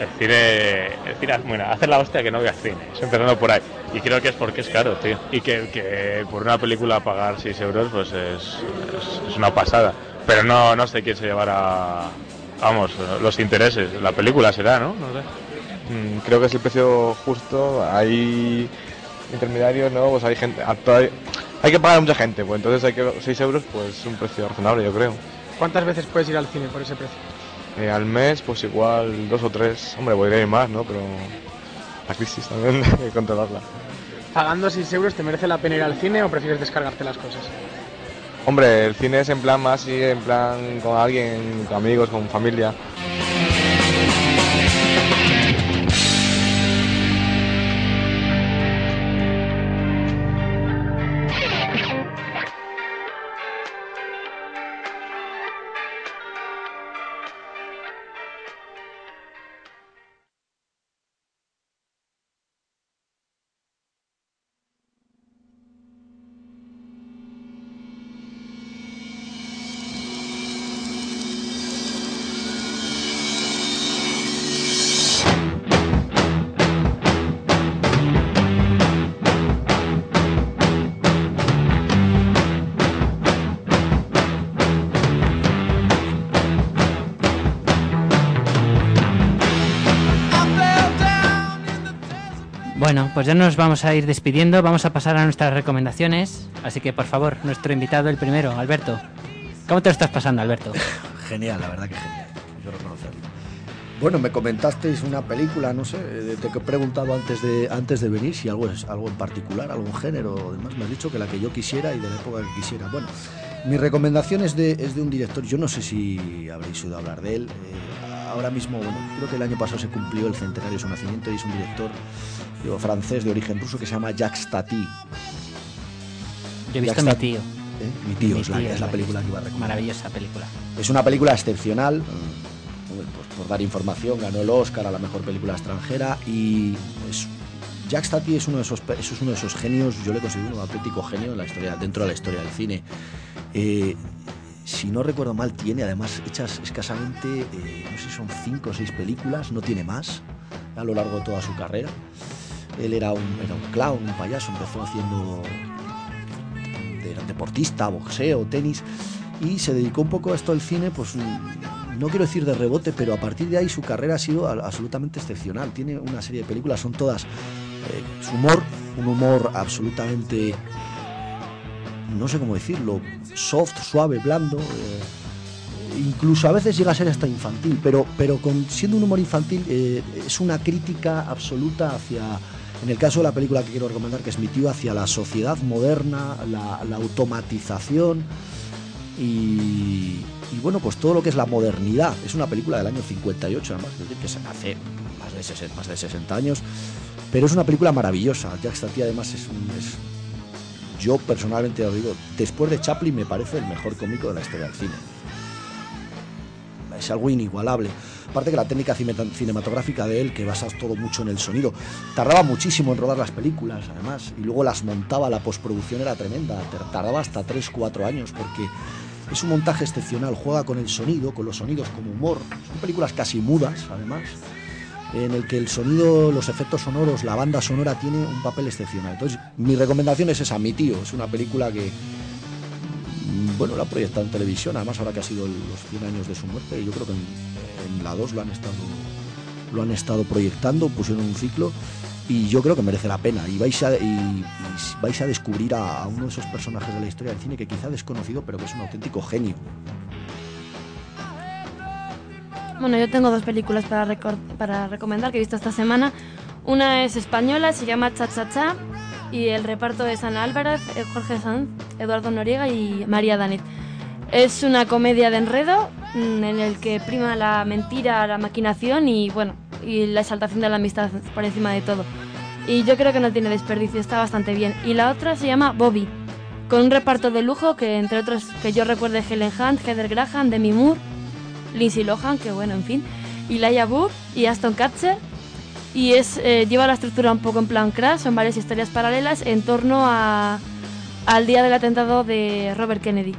El cine, el cine, bueno, hace la hostia que no veas cine, es empezando por ahí. Y creo que es porque es caro, tío. Y que, que por una película pagar 6 euros, pues es, es, es una pasada. Pero no, no sé quién se llevará, vamos, los intereses. La película será, ¿no? No sé. Mm, creo que es el precio justo. Hay intermediarios, ¿no? Pues hay gente. Hay que pagar a mucha gente, pues entonces hay que 6 euros, pues es un precio razonable, yo creo. ¿Cuántas veces puedes ir al cine por ese precio? Eh, al mes, pues igual dos o tres. Hombre, podría ir más, ¿no? Pero la crisis también hay que controlarla. Pagando 6 euros, ¿te merece la pena ir al cine o prefieres descargarte las cosas? Hombre, el cine es en plan más, sí, en plan con alguien, con amigos, con familia. Pues ya nos vamos a ir despidiendo, vamos a pasar a nuestras recomendaciones, así que por favor, nuestro invitado el primero, Alberto. ¿Cómo te lo estás pasando, Alberto? Genial, la verdad que genial. Yo reconocerlo. Bueno, me comentasteis una película, no sé, de- te he preguntado antes de, antes de venir si algo es algo en particular, algún género o demás. Me has dicho que la que yo quisiera y de la época que quisiera. Bueno, mi recomendación es de, es de un director, yo no sé si habréis oído hablar de él. eh, ahora mismo, bueno, creo que el año pasado se cumplió el centenario de su nacimiento y es un director digo, francés de origen ruso que se llama Jacques Tati. Yo he visto Mi tío. ¿Eh? Mi tío, Mi es, la, tío, es la la- película que iba a recomendar. Maravillosa película. Es una película excepcional. bueno, pues por dar información, ganó el Oscar a la mejor película extranjera y es, Jacques Tati es uno de esos es uno de esos genios. Yo le considero un auténtico genio en la historia, dentro de la historia del cine. Eh, si no recuerdo mal, tiene además hechas escasamente, eh, no sé son cinco o seis películas, no tiene más a lo largo de toda su carrera. Él era un, era un clown, un payaso, empezó haciendo deportista, boxeo, tenis, y se dedicó un poco a esto del cine, pues no quiero decir de rebote, pero a partir de ahí su carrera ha sido absolutamente excepcional. Tiene una serie de películas, son todas eh, su humor, un humor absolutamente, no sé cómo decirlo, soft, suave, blando. eh, incluso a veces llega a ser hasta infantil, pero, pero con, siendo un humor infantil eh, es una crítica absoluta hacia, en el caso de la película que quiero recomendar, que es Mi tío, hacia la sociedad moderna, la, automatización y, y, bueno, pues todo lo que es la modernidad. Es una película del año 58, además, es decir, que se hace más de 60, más de 60 años, pero es una película maravillosa. Jack Tati además es un... es- yo personalmente os digo, después de Chaplin me parece el mejor cómico de la historia del cine es algo inigualable. Aparte que la técnica cine- cinematográfica de él, que basa todo mucho en el sonido, tardaba muchísimo en rodar las películas, además, y luego las montaba, la postproducción era tremenda, tar- tardaba hasta 3-4 años, porque es un montaje excepcional, juega con el sonido, con los sonidos como humor, son películas casi mudas, además, en el que el sonido, los efectos sonoros, la banda sonora tiene un papel excepcional. Entonces, mi recomendación es esa, Mi tío, es una película que, mm, bueno, la han proyectado en televisión, además ahora que ha sido los 100 años de su muerte, yo creo que en, la 2 lo han estado lo han estado proyectando, pusieron un ciclo y yo creo que merece la pena y vais a, vais a descubrir a, a uno de esos personajes de la historia del cine que quizá desconocido, pero que es un auténtico genio. Bueno, yo tengo dos películas para, para recomendar que he visto esta semana. Una es española, se llama Cha Cha Cha y el reparto es Ana Álvarez, eh, Jorge Sanz, Eduardo Noriega y María Danet. Es una comedia de enredo mm, en el que prima la mentira, la maquinación y bueno, y la exaltación de la amistad por encima de todo. Y yo creo que no tiene desperdicio, está bastante bien. Y la otra se llama Bobby, con un reparto de lujo que entre otros que yo recuerde Helen Hunt, Heather Graham, Demi Moore, Lindsay Lohan, que bueno, en fin, y Laia Wood y Aston Kutcher. Y es, eh, lleva la estructura un poco en plan crash, son varias historias paralelas en torno a, al día del atentado de Robert Kennedy.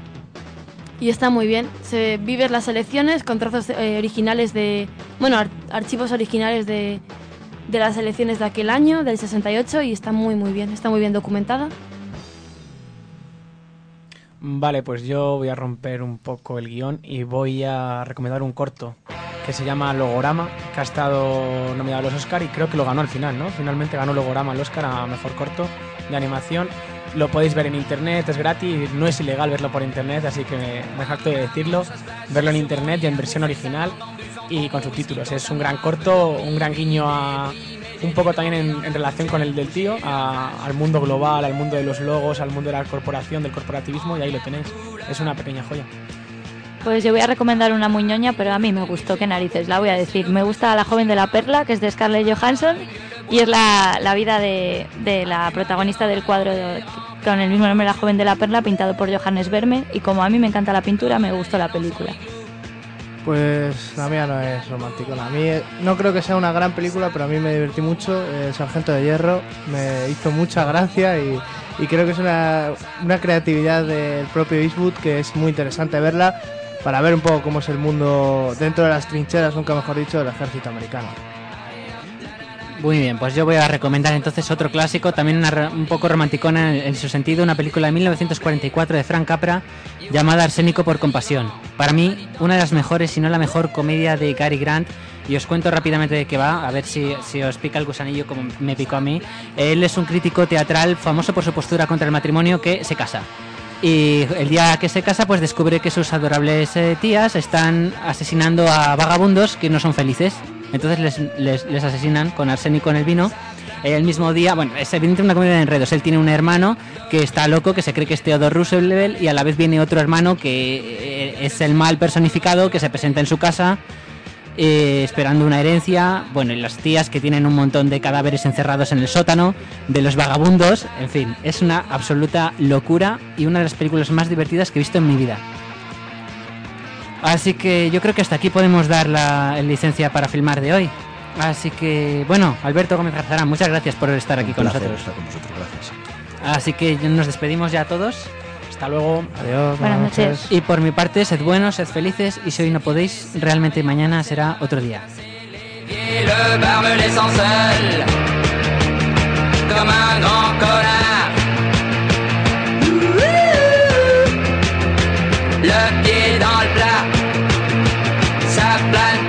Y está muy bien, se vives las elecciones con trozos eh, originales de, bueno, ar- archivos originales de, de las elecciones de aquel año, del 68, y está muy muy bien, está muy bien documentada. Vale, pues yo voy a romper un poco el guion y voy a recomendar un corto que se llama Logorama, que ha estado nominado a los Oscar y creo que lo ganó al final, ¿no? Finalmente ganó Logorama el Oscar a Mejor Corto de Animación. Lo podéis ver en internet, es gratis, no es ilegal verlo por internet, así que me, jacto de decirlo. Verlo en internet y en versión original. y con subtítulos. Es un gran corto, un gran guiño a un poco también en, en relación con el del tío, al mundo global, al mundo de los logos, al mundo de la corporación, del corporativismo y ahí lo tenéis. Es una pequeña joya. Pues yo voy a recomendar una muñoña, pero a mí me gustó, qué narices, la voy a decir. Me gusta La joven de la perla, que es de Scarlett Johansson, y es la, la vida de, de la protagonista del cuadro con el mismo nombre, La joven de la perla, pintado por Johannes Verme, y como a mí me encanta la pintura, me gustó la película. Pues la mía no es romántico. A mí eh, no creo que sea una gran película, pero a mí me divertí mucho. El Sargento de Hierro me hizo mucha gracia y, y creo que es una, una creatividad del propio Eastwood que es muy interesante verla para ver un poco cómo es el mundo dentro de las trincheras, nunca mejor dicho, del ejército americano. Muy bien, pues yo voy a recomendar entonces otro clásico, también una un poco romanticona en, su sentido, una película de 1944 de Frank Capra llamada Arsénico por compasión. Para mí, una de las mejores, si no la mejor comedia de Cary Grant. Y os cuento rápidamente de qué va, a ver si, si os pica el gusanillo como me picó a mí. Él es un crítico teatral famoso por su postura contra el matrimonio que se casa. Y el día que se casa, pues descubre que sus adorables eh, tías están asesinando a vagabundos que no son felices. Entonces les, les- les asesinan con arsénico en el vino. El mismo día, bueno, es evidente una comedia de enredos. Él tiene un hermano que está loco, que se cree que es Theodore Roosevelt, y a la vez viene otro hermano que eh, es el mal personificado, que se presenta en su casa eh, esperando una herencia. Bueno, y las tías que tienen un montón de cadáveres encerrados en el sótano, de los vagabundos. En fin, es una absoluta locura y una de las películas más divertidas que he visto en mi vida. Así que yo creo que hasta aquí podemos dar la licencia para filmar de hoy. Así que, bueno, Alberto Gómez Garzarán, muchas gracias por estar aquí Un con nosotros. estar con vosotros, gracias. Así que nos despedimos ya todos. Hasta luego. Adiós. Buenas noches. Y por mi parte, sed buenos, sed felices y si hoy no podéis, realmente mañana será otro día. Comme un grand connard le pied dans le plat. Ça plane